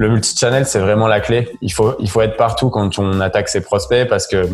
le multi-channel, c'est vraiment la clé. Il faut, il faut être partout quand on attaque ses prospects parce que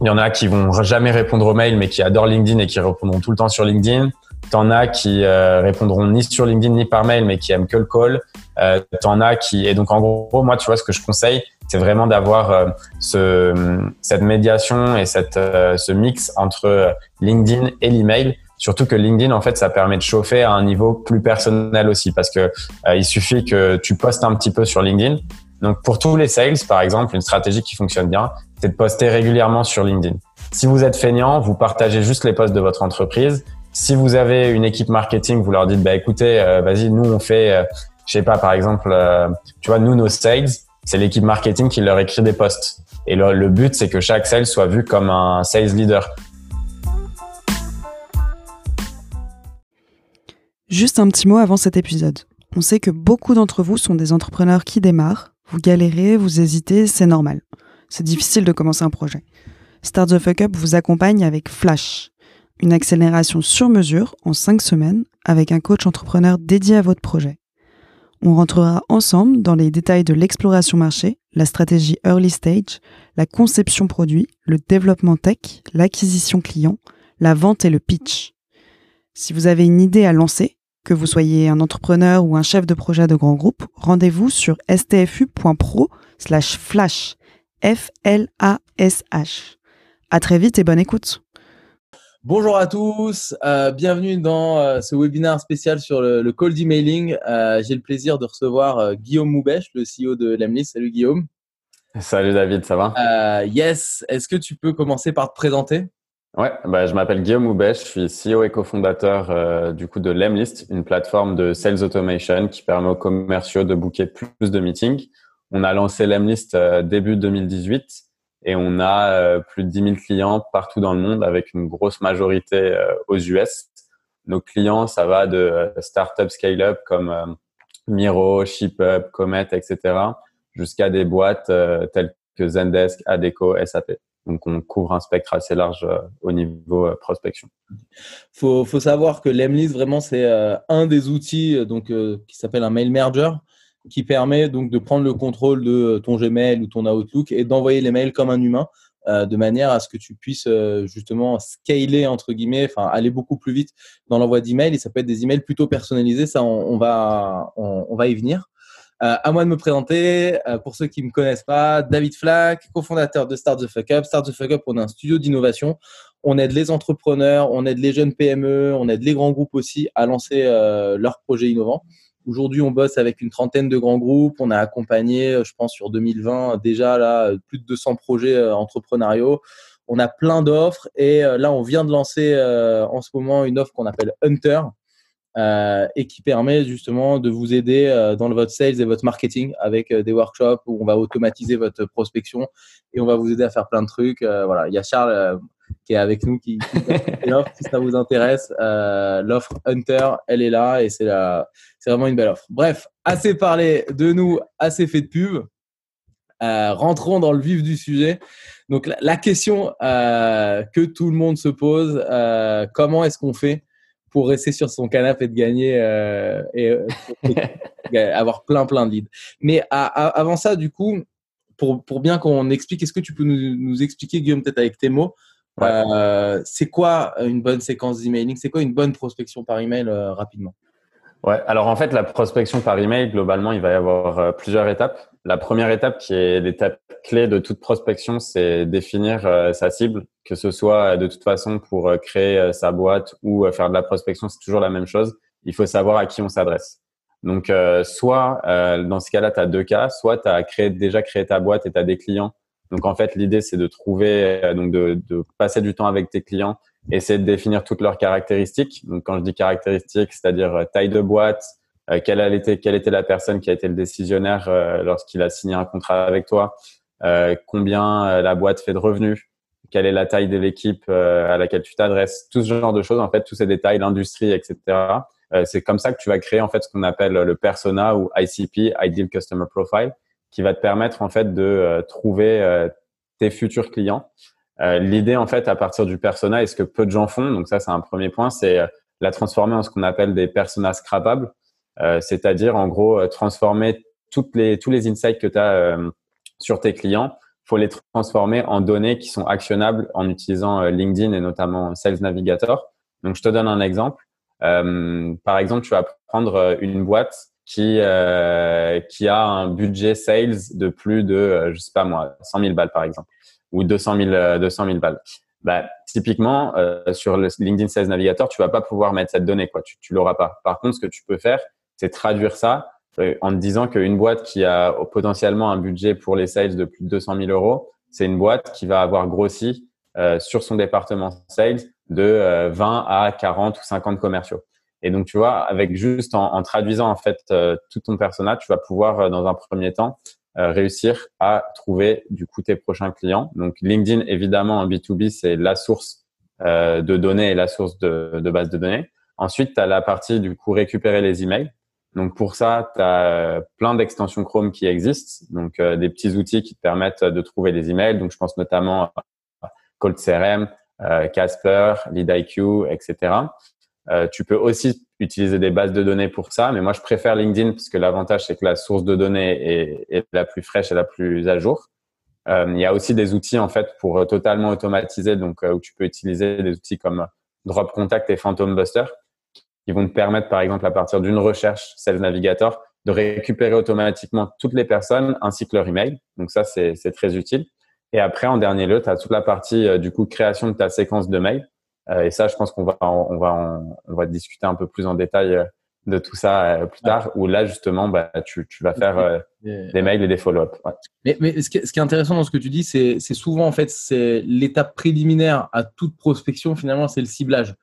il y en a qui vont jamais répondre aux mails, mais qui adorent LinkedIn et qui répondront tout le temps sur LinkedIn. T'en as qui euh, répondront ni sur LinkedIn ni par mail, mais qui aiment que le call. Euh, T'en as qui et donc en gros, moi, tu vois, ce que je conseille, c'est vraiment d'avoir euh, ce, cette médiation et cette, euh, ce mix entre LinkedIn et l'email. Surtout que LinkedIn, en fait, ça permet de chauffer à un niveau plus personnel aussi, parce que euh, il suffit que tu postes un petit peu sur LinkedIn. Donc, pour tous les sales, par exemple, une stratégie qui fonctionne bien, c'est de poster régulièrement sur LinkedIn. Si vous êtes feignant, vous partagez juste les posts de votre entreprise. Si vous avez une équipe marketing, vous leur dites, bah écoutez, euh, vas-y, nous on fait, euh, je sais pas, par exemple, euh, tu vois, nous nos sales, c'est l'équipe marketing qui leur écrit des posts. Et le, le but, c'est que chaque sales soit vu comme un sales leader. Juste un petit mot avant cet épisode. On sait que beaucoup d'entre vous sont des entrepreneurs qui démarrent. Vous galérez, vous hésitez, c'est normal. C'est difficile de commencer un projet. Start the Fuck Up vous accompagne avec Flash, une accélération sur mesure en 5 semaines avec un coach entrepreneur dédié à votre projet. On rentrera ensemble dans les détails de l'exploration marché, la stratégie early stage, la conception produit, le développement tech, l'acquisition client, la vente et le pitch. Si vous avez une idée à lancer, que vous soyez un entrepreneur ou un chef de projet de grand groupe, rendez-vous sur stfu.pro slash flash. F-L-A-S-H. À très vite et bonne écoute. Bonjour à tous, euh, bienvenue dans euh, ce webinaire spécial sur le, le cold emailing. Euh, J'ai le plaisir de recevoir euh, Guillaume Moubèche, le CEO de Lemlist. Salut Guillaume. Salut David, ça va? Euh, Yes, est-ce que tu peux commencer par te présenter? Ouais, bah, je m'appelle Guillaume Moubèche, je suis CEO et cofondateur euh, du coup de Lemlist, une plateforme de sales automation qui permet aux commerciaux de booker plus de meetings. On a lancé Lemlist euh, début 2018 et on a euh, plus de 10 000 clients partout dans le monde avec une grosse majorité euh, aux US. Nos clients, ça va de euh, start-up scale-up comme euh, Miro, ShipUp, Comet, etc. jusqu'à des boîtes telles que Zendesk, Adeco, SAP. Donc, on couvre un spectre assez large euh, au niveau euh, prospection. faut, faut savoir que Lemlist, vraiment, c'est euh, un des outils donc, qui s'appelle un mail merger qui permet donc de prendre le contrôle de ton Gmail ou ton Outlook et d'envoyer les mails comme un humain de manière à ce que tu puisses justement scaler entre guillemets, enfin aller beaucoup plus vite dans l'envoi d'emails et ça peut être des emails plutôt personnalisés. Ça, on, va, on va y venir. Euh, à moi de me présenter. Euh, pour ceux qui me connaissent pas, David Flack, cofondateur de Start the Fuck Up. Start the Fuck Up, on est un studio d'innovation. On aide les entrepreneurs, on aide les jeunes PME, on aide les grands groupes aussi à lancer euh, leurs projets innovants. Aujourd'hui, on bosse avec une trentaine de grands groupes. On a accompagné, euh, je pense, sur 2020 déjà là plus de 200 projets entrepreneuriaux. On a plein d'offres et là, on vient de lancer en ce moment une offre qu'on appelle Hunter euh, et qui permet justement de vous aider euh, dans votre sales et votre marketing avec euh, des workshops où on va automatiser votre prospection et on va vous aider à faire plein de trucs. Voilà, il y a Charles qui est avec nous qui, qui l'offre si ça vous intéresse. L'offre Hunter, elle est là et c'est la, c'est vraiment une belle offre. Bref, assez parlé de nous, assez fait de pub. Rentrons dans le vif du sujet. Donc la, la question que tout le monde se pose, comment est-ce qu'on fait pour rester sur son canapé et de gagner euh, et, et avoir plein plein de leads. Mais à, à, avant ça, du coup, pour, pour bien qu'on explique, est-ce que tu peux nous, nous expliquer, Guillaume, peut-être avec tes mots, Ouais. euh, c'est quoi une bonne séquence d'emailing? C'est quoi une bonne prospection par email euh, rapidement? Ouais, alors en fait, la prospection par email, globalement, il va y avoir euh, plusieurs étapes. La première étape, qui est l'étape clé de toute prospection, c'est définir euh, sa cible, que ce soit euh, de toute façon pour créer sa boîte ou faire de la prospection, c'est toujours la même chose. Il faut savoir à qui on s'adresse. Donc, soit dans ce cas-là, tu as deux cas, soit tu as déjà créé ta boîte et tu as des clients. Donc, en fait, l'idée, c'est de trouver, donc de, de passer du temps avec tes clients, essayer de définir toutes leurs caractéristiques. Donc, quand je dis caractéristiques, c'est-à-dire euh, taille de boîte, euh, quelle, quelle était la personne qui a été le décisionnaire euh, lorsqu'il a signé un contrat avec toi, euh, combien euh, la boîte fait de revenus, quelle est la taille de l'équipe euh, à laquelle tu t'adresses, tout ce genre de choses, en fait, tous ces détails, l'industrie, etc. C'est comme ça que tu vas créer en fait ce qu'on appelle le persona ou ICP, Ideal Customer Profile, qui va te permettre en fait de trouver tes futurs clients. Euh, L'idée en fait à partir du persona, et ce que peu de gens font, donc ça c'est un premier point, c'est euh, la transformer en ce qu'on appelle des personas scrapables, euh, c'est-à-dire en gros euh, transformer toutes les, tous les insights que tu as sur tes clients, faut les transformer en données qui sont actionnables en utilisant LinkedIn et notamment Sales Navigator. Donc, je te donne un exemple. par exemple, tu vas prendre une boîte qui qui a un budget sales de plus de, je sais pas moi, 100 000 balles par exemple, ou 200 000, 200 000 balles bah, typiquement, euh, sur le LinkedIn Sales Navigator, tu vas pas pouvoir mettre cette donnée, quoi. Tu, tu l'auras pas. Par contre, ce que tu peux faire, c'est traduire ça euh, en te disant qu'une boîte qui a potentiellement un budget pour les sales de plus de 200 000 euros, c'est une boîte qui va avoir grossi euh, sur son département sales de 20 à 40 ou 50 commerciaux. Et donc, tu vois, avec juste en, en traduisant en fait tout ton personnage, tu vas pouvoir dans un premier temps euh, réussir à trouver du coup tes prochains clients. Donc LinkedIn, évidemment, en B2B, c'est la source euh, de données et la source de, de base de données. Ensuite, tu as la partie du coup récupérer les emails. Donc pour ça, tu as euh, plein d'extensions Chrome qui existent, donc des petits outils qui te permettent de trouver des emails. Donc je pense notamment à Cold CRM, Casper, LeadIQ, etc. Euh, tu peux aussi utiliser des bases de données pour ça, mais moi je préfère LinkedIn parce que l'avantage c'est que la source de données est, la plus fraîche et la plus à jour. Euh, il y a aussi des outils en fait pour totalement automatiser, donc euh, où tu peux utiliser des outils comme Drop Contact et Phantom Buster qui vont te permettre par exemple à partir d'une recherche Sales Navigator de récupérer automatiquement toutes les personnes ainsi que leur email. Donc ça c'est très utile. Et après en dernier lieu, tu as toute la partie du coup création de ta séquence de mails euh, et ça, je pense qu'on va, on va, on va discuter un peu plus en détail euh, de tout ça euh, plus tard, où là, justement, bah, tu, tu vas faire des mails et des follow-up. Mais, mais ce, qui est, ce, qui est, intéressant dans ce que tu dis, c'est souvent, en fait, c'est l'étape préliminaire à toute prospection, finalement, c'est le ciblage.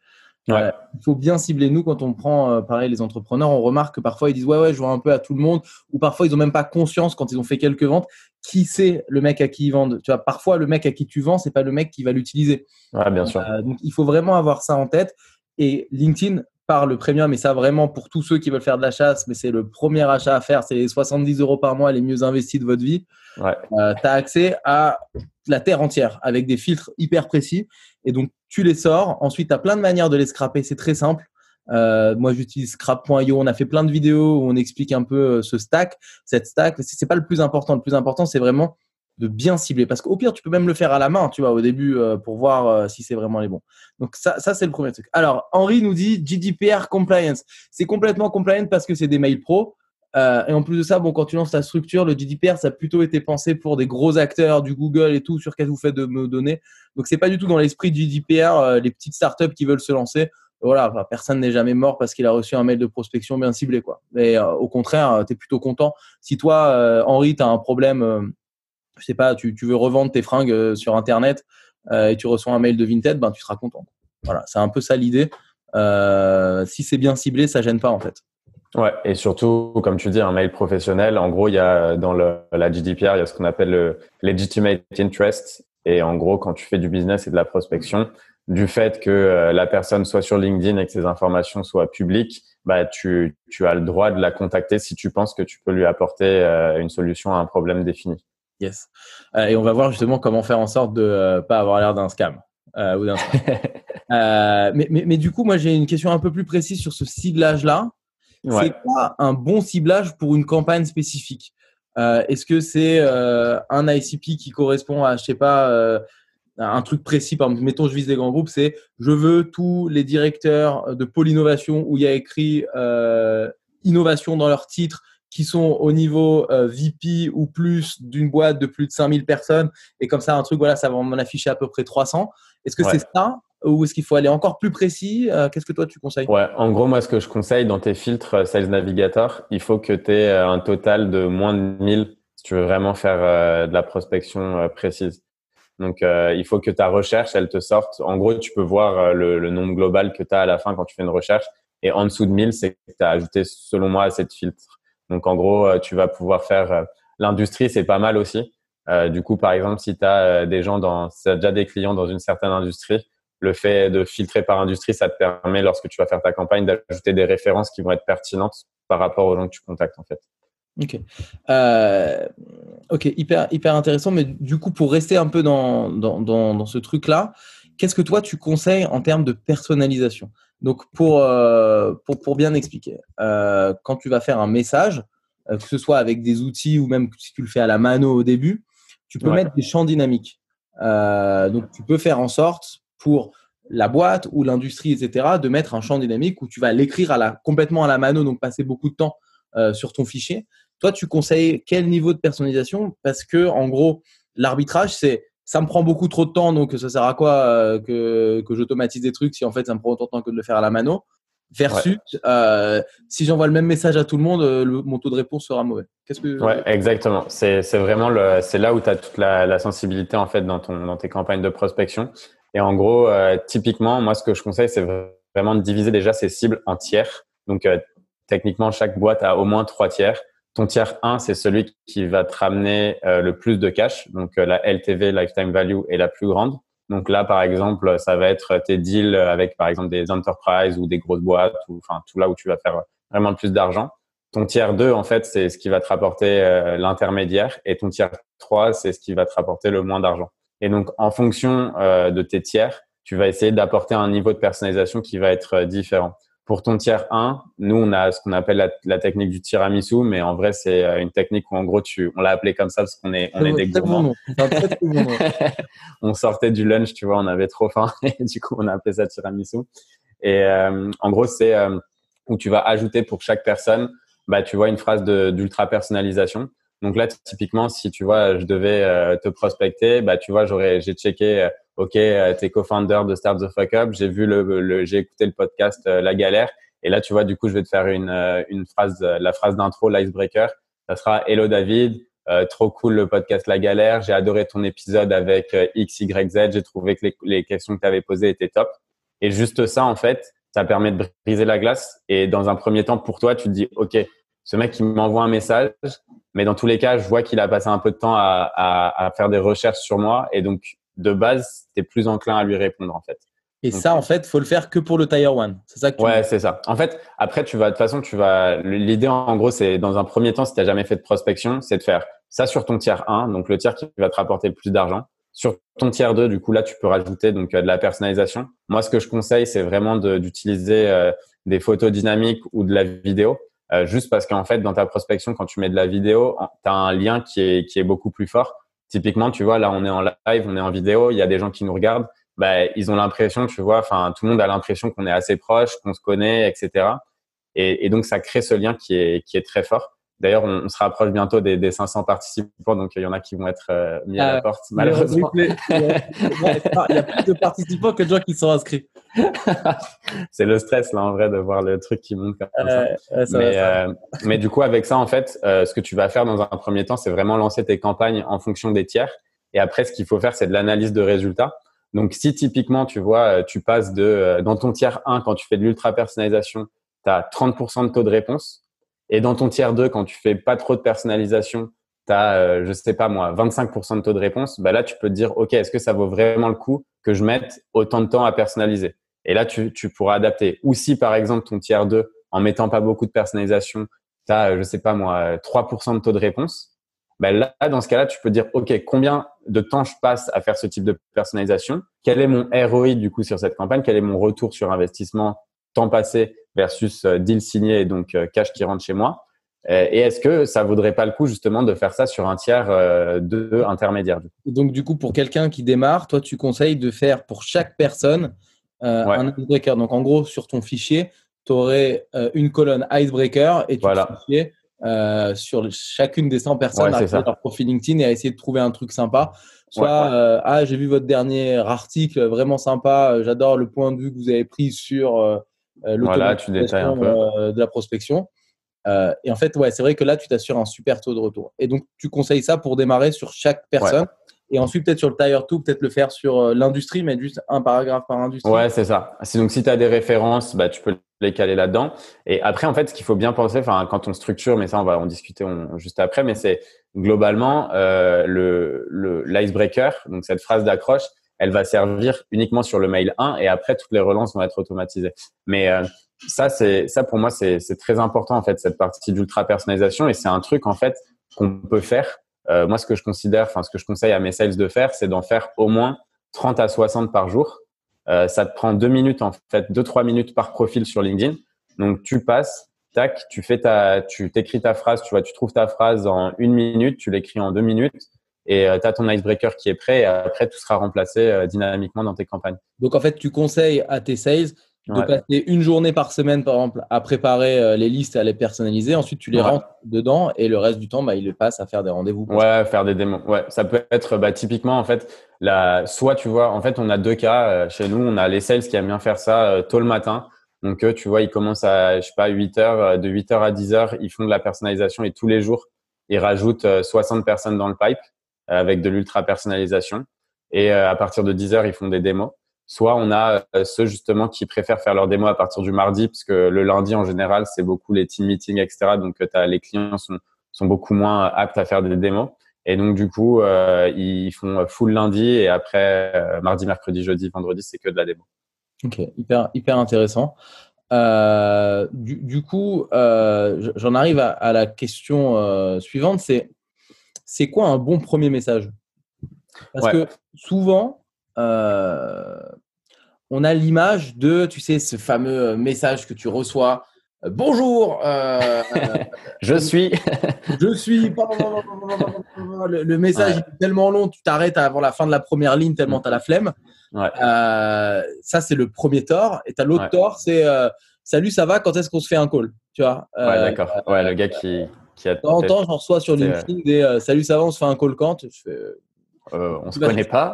Ouais. il faut bien cibler. Nous, quand on prend, pareil, les entrepreneurs, on remarque que parfois ils disent ouais, ouais, je vois un peu à tout le monde, ou parfois ils ont même pas conscience quand ils ont fait quelques ventes qui c'est le mec à qui ils vendent. Tu vois, parfois le mec à qui tu vends, c'est pas le mec qui va l'utiliser. Ouais, bien sûr. Euh, donc il faut vraiment avoir ça en tête. Et LinkedIn par le premium, et ça vraiment pour tous ceux qui veulent faire de la chasse, mais c'est le premier achat à faire, c'est les 70 euros par mois les mieux investis de votre vie. Ouais. Euh, tu as accès à la terre entière avec des filtres hyper précis. Et donc tu les sors. Ensuite, tu as plein de manières de les scraper. C'est très simple. Euh, moi, j'utilise scrap.io. On a fait plein de vidéos où on explique un peu euh, ce stack, cette stack. C'est pas le plus important. Le plus important, c'est vraiment de bien cibler. Parce qu'au pire, tu peux même le faire à la main, tu vois, au début, euh, pour voir si c'est vraiment les bons. Donc ça, ça c'est le premier truc. Alors, Henri nous dit GDPR compliance. C'est complètement compliant parce que c'est des mails pro. et en plus de ça, bon, quand tu lances ta structure, le GDPR, ça a plutôt été pensé pour des gros acteurs du Google et tout, sur quels vous faites de me donner. Donc, c'est pas du tout dans l'esprit du GDPR, les petites startups qui veulent se lancer voilà, personne n'est jamais mort parce qu'il a reçu un mail de prospection bien ciblé. Quoi. Mais euh, au contraire, euh, tu es plutôt content. Si toi, euh, Henri, tu as un problème, je sais pas, tu, veux revendre tes fringues sur Internet et tu reçois un mail de Vinted, ben, tu seras content. Voilà, c'est un peu ça l'idée. si c'est bien ciblé, ça gêne pas en fait. Ouais, et surtout, comme tu dis, un mail professionnel, en gros, il y a dans la GDPR, il y a ce qu'on appelle le legitimate interest. Et en gros, quand tu fais du business et de la prospection, du fait que euh, la personne soit sur LinkedIn et que ses informations soient publiques, bah, tu, tu as le droit de la contacter si tu penses que tu peux lui apporter euh, une solution à un problème défini. Yes. Euh, et on va voir justement comment faire en sorte de euh, pas avoir l'air d'un scam. Euh, ou mais, mais, mais, du coup, moi, j'ai une question un peu plus précise sur ce ciblage-là. C'est quoi un bon ciblage pour une campagne spécifique? Est-ce que c'est un ICP qui correspond à, je sais pas, un truc précis, par exemple, mettons, je vise des grands groupes, c'est je veux tous les directeurs de pôle innovation où il y a écrit euh, innovation dans leur titre qui sont au niveau euh, VP ou plus d'une boîte de plus de 5000 personnes. Et comme ça, un truc, voilà, ça va m'en afficher à peu près 300. Est-ce que c'est ça ou est-ce qu'il faut aller encore plus précis euh, Qu'est-ce que toi, tu conseilles? Ouais, en gros, moi, ce que je conseille dans tes filtres Sales Navigator, il faut que tu aies un total de moins de 1000 si tu veux vraiment faire de la prospection précise. Donc, euh, il faut que ta recherche, elle te sorte. En gros, tu peux voir euh, le, nombre global que tu as à la fin quand tu fais une recherche. Et en dessous de 1000, c'est que tu as ajouté, selon moi, cette filtre. Donc, en gros, euh, tu vas pouvoir faire l'industrie, c'est pas mal aussi. du coup, par exemple, si tu as des gens dans, si déjà des clients dans une certaine industrie, le fait de filtrer par industrie, ça te permet, lorsque tu vas faire ta campagne, d'ajouter des références qui vont être pertinentes par rapport aux gens que tu contactes, en fait. Ok. Euh, ok, hyper, hyper intéressant. Mais du coup, pour rester un peu dans, dans, dans, ce truc-là, qu'est-ce que toi, tu conseilles en termes de personnalisation? Donc, pour, euh, pour, pour, bien expliquer, euh, quand tu vas faire un message, que ce soit avec des outils ou même si tu le fais à la mano au début, tu peux mettre des champs dynamiques. donc, tu peux faire en sorte pour la boîte ou l'industrie, etc., de mettre un champ dynamique où tu vas l'écrire à la, complètement à la mano, donc passer beaucoup de temps sur ton fichier. Toi, tu conseilles quel niveau de personnalisation? Parce que, en gros, l'arbitrage, c'est ça me prend beaucoup trop de temps, donc ça sert à quoi euh, que, que j'automatise des trucs si en fait ça me prend autant de temps que de le faire à la mano? Versus, euh, si j'envoie le même message à tout le monde, euh, mon taux de réponse sera mauvais. Qu'est-ce que Ouais, exactement. C'est vraiment le, c'est là où tu as toute la, la, sensibilité en fait dans ton dans tes campagnes de prospection. Et en gros, typiquement, moi ce que je conseille, c'est vraiment de diviser déjà ces cibles en tiers. Donc techniquement, chaque boîte a au moins trois tiers. Ton tiers 1, c'est celui qui va te ramener euh, le plus de cash. Donc, euh, la LTV, Lifetime Value, est la plus grande. Donc là, par exemple, ça va être tes deals avec, par exemple, des enterprises ou des grosses boîtes, ou enfin tout là où tu vas faire vraiment le plus d'argent. Ton tiers 2, en fait, c'est ce qui va te rapporter euh, l'intermédiaire, et ton tiers 3, c'est ce qui va te rapporter le moins d'argent. Et donc, en fonction de tes tiers, tu vas essayer d'apporter un niveau de personnalisation qui va être différent. Pour ton tiers 1, nous, on a ce qu'on appelle la, technique du tiramisu, mais en vrai, c'est euh, une technique où, en gros, tu, on l'a appelé comme ça parce qu'on est, on est des gourmands. on sortait du lunch, tu vois, on avait trop faim et du coup, on a appelé ça tiramisu. Et euh, en gros, c'est euh, où tu vas ajouter pour chaque personne, bah, tu vois, une phrase d'ultra personnalisation. Donc là, typiquement, si tu vois, je devais te prospecter, bah, tu vois, j'aurais, j'ai checké OK, euh, t'es co-founder de Start the Fuck Up, j'ai vu le, j'ai écouté le podcast euh, La Galère. Et là tu vois du coup je vais te faire une euh, une phrase la phrase d'intro l'icebreaker. Ça sera Hello David, trop cool le podcast La Galère, j'ai adoré ton épisode avec XYZ, j'ai trouvé que les, les questions que tu avais posées étaient top. Et juste ça en fait, ça permet de briser la glace. Et dans un premier temps pour toi, tu te dis OK, ce mec qui m'envoie un message, mais dans tous les cas, je vois qu'il a passé un peu de temps à, à, à faire des recherches sur moi. Et donc de base, tu es plus enclin à lui répondre en fait. Et ça, en fait, faut le faire que pour le Tier 1. C'est ça que Ouais, c'est ça. En fait, après, tu vas, de toute façon, tu vas, l'idée, en gros, c'est dans un premier temps, si tu n'as jamais fait de prospection, c'est de faire ça sur ton tiers 1, donc le tiers qui va te rapporter le plus d'argent. Sur ton tiers 2, du coup, là, tu peux rajouter donc euh, de la personnalisation. Moi, ce que je conseille, c'est vraiment d'utiliser euh, des photos dynamiques ou de la vidéo. Euh, juste parce qu'en fait, dans ta prospection, quand tu mets de la vidéo, tu as un lien qui est, qui est beaucoup plus fort. Typiquement, tu vois, là, on est en live, on est en vidéo, il y a des gens qui nous regardent. Bah, ils ont l'impression, tu vois, enfin, tout le monde a l'impression qu'on est assez proche, qu'on se connaît, etc. Et, donc, ça crée ce lien qui est, qui est très fort. D'ailleurs, on, se rapproche bientôt des, des, 500 participants, donc il y en a qui vont être euh, mis à la ah, porte, malheureusement. Il y a plus de participants que de gens qui sont inscrits. c'est le stress, là, en vrai, de voir le truc qui monte comme ça. mais, euh, mais, du coup, avec ça, en fait, euh, ce que tu vas faire dans un premier temps, c'est vraiment lancer tes campagnes en fonction des tiers. Et après, ce qu'il faut faire, c'est de l'analyse de résultats. Donc, si typiquement, tu vois, tu passes de, dans ton tiers 1, quand tu fais de l'ultra personnalisation, tu as 30% de taux de réponse et dans ton tiers 2, quand tu fais pas trop de personnalisation, tu as, euh, je sais pas moi, 25% de taux de réponse, bah là, tu peux te dire, OK, est-ce que ça vaut vraiment le coup que je mette autant de temps à personnaliser? Et là, tu, pourras adapter. Ou si, par exemple, ton tiers 2, en mettant pas beaucoup de personnalisation, tu as, euh, je sais pas moi, 3% de taux de réponse, bah là, dans ce cas-là, tu peux dire, OK, combien de temps je passe à faire ce type de personnalisation? Quel est mon ROI du coup sur cette campagne? Quel est mon retour sur investissement temps passé versus euh, deal signé et donc euh, cash qui rentre chez moi. Euh, et est-ce que ça vaudrait pas le coup justement de faire ça sur un tiers de intermédiaire Donc du coup, pour quelqu'un qui démarre, toi, tu conseilles de faire pour chaque personne un icebreaker. Donc en gros, sur ton fichier, tu aurais une colonne icebreaker et tu voilà. sur chacune des 100 personnes à faire leur profil LinkedIn et à essayer de trouver un truc sympa. Soit, ah, j'ai vu votre dernier article, vraiment sympa, j'adore le point de vue que vous avez pris sur voilà, tu détailles un peu. Euh, de la prospection. Euh, et en fait, ouais, c'est vrai que là, tu t'assures un super taux de retour. Et donc, tu conseilles ça pour démarrer sur chaque personne. Et ensuite, peut-être sur le Tire 2, peut-être le faire sur l'industrie, mais juste un paragraphe par industrie. Ouais, c'est ça. Donc, si tu as des références, bah, tu peux les caler là-dedans. Et après, en fait, ce qu'il faut bien penser, enfin, quand on structure, mais ça, on va en discuter juste après, mais c'est globalement euh, le l'icebreaker, donc cette phrase d'accroche, elle va servir uniquement sur le mail 1 et après toutes les relances vont être automatisées. Mais euh, ça, c'est ça pour moi, c'est très important en fait cette partie d'ultra personnalisation et c'est un truc en fait qu'on peut faire. Euh, moi, ce que je considère, enfin ce que je conseille à mes sales de faire, c'est d'en faire au moins 30 à 60 par jour. Euh, ça te prend deux minutes en fait, deux trois minutes par profil sur LinkedIn. Donc tu passes tac, tu fais ta, tu t'écris ta phrase, tu vois, tu trouves ta phrase en une minute, tu l'écris en deux minutes et tu as ton icebreaker qui est prêt et après tout sera remplacé dynamiquement dans tes campagnes. Donc en fait, tu conseilles à tes sales de passer une journée par semaine, par exemple, à préparer euh, les listes et à les personnaliser. Ensuite, tu les rentres dedans et le reste du temps, bah, ils le passent à faire des rendez-vous. Ouais, faire des démos. Ouais, ça peut être bah, typiquement, en fait, la... soit tu vois, en fait, on a deux cas euh, chez nous. On a les sales qui aiment bien faire ça euh, tôt le matin. Donc, eux, tu vois, ils commencent à, je sais pas, 8 heures, de 8 heures à 10 heures, ils font de la personnalisation et tous les jours, ils rajoutent 60 personnes dans le pipe avec de l'ultra personnalisation. Et à partir de 10 heures, ils font des démos. Soit on a euh, ceux justement qui préfèrent faire leur démo à partir du mardi, parce que le lundi en général, c'est beaucoup les team meetings, etc. Donc euh, as, les clients sont, sont beaucoup moins aptes à faire des démos. Et donc du coup, euh, ils font full lundi et après mardi, mercredi, jeudi, vendredi, c'est que de la démo. Ok, hyper hyper intéressant. Euh, du, coup, euh, j'en arrive à, à, la question suivante, c'est c'est quoi un bon premier message? Parce que souvent, euh, on a l'image de, tu sais, ce fameux euh, message que tu reçois. Euh, bonjour. je suis. je suis. Le, message est tellement long, tu t'arrêtes avant la fin de la première ligne tellement tu as la flemme. ça, c'est le premier tort. Et tu as l'autre tort, c'est Salut, ça va Quand est-ce qu'on se fait un call? Tu vois? Ouais, d'accord. Ouais, le gars qui, qui a. De temps en temps, j'en reçois sur LinkedIn des Salut, ça va On se fait un call quand Je fais euh, on se connaît pas.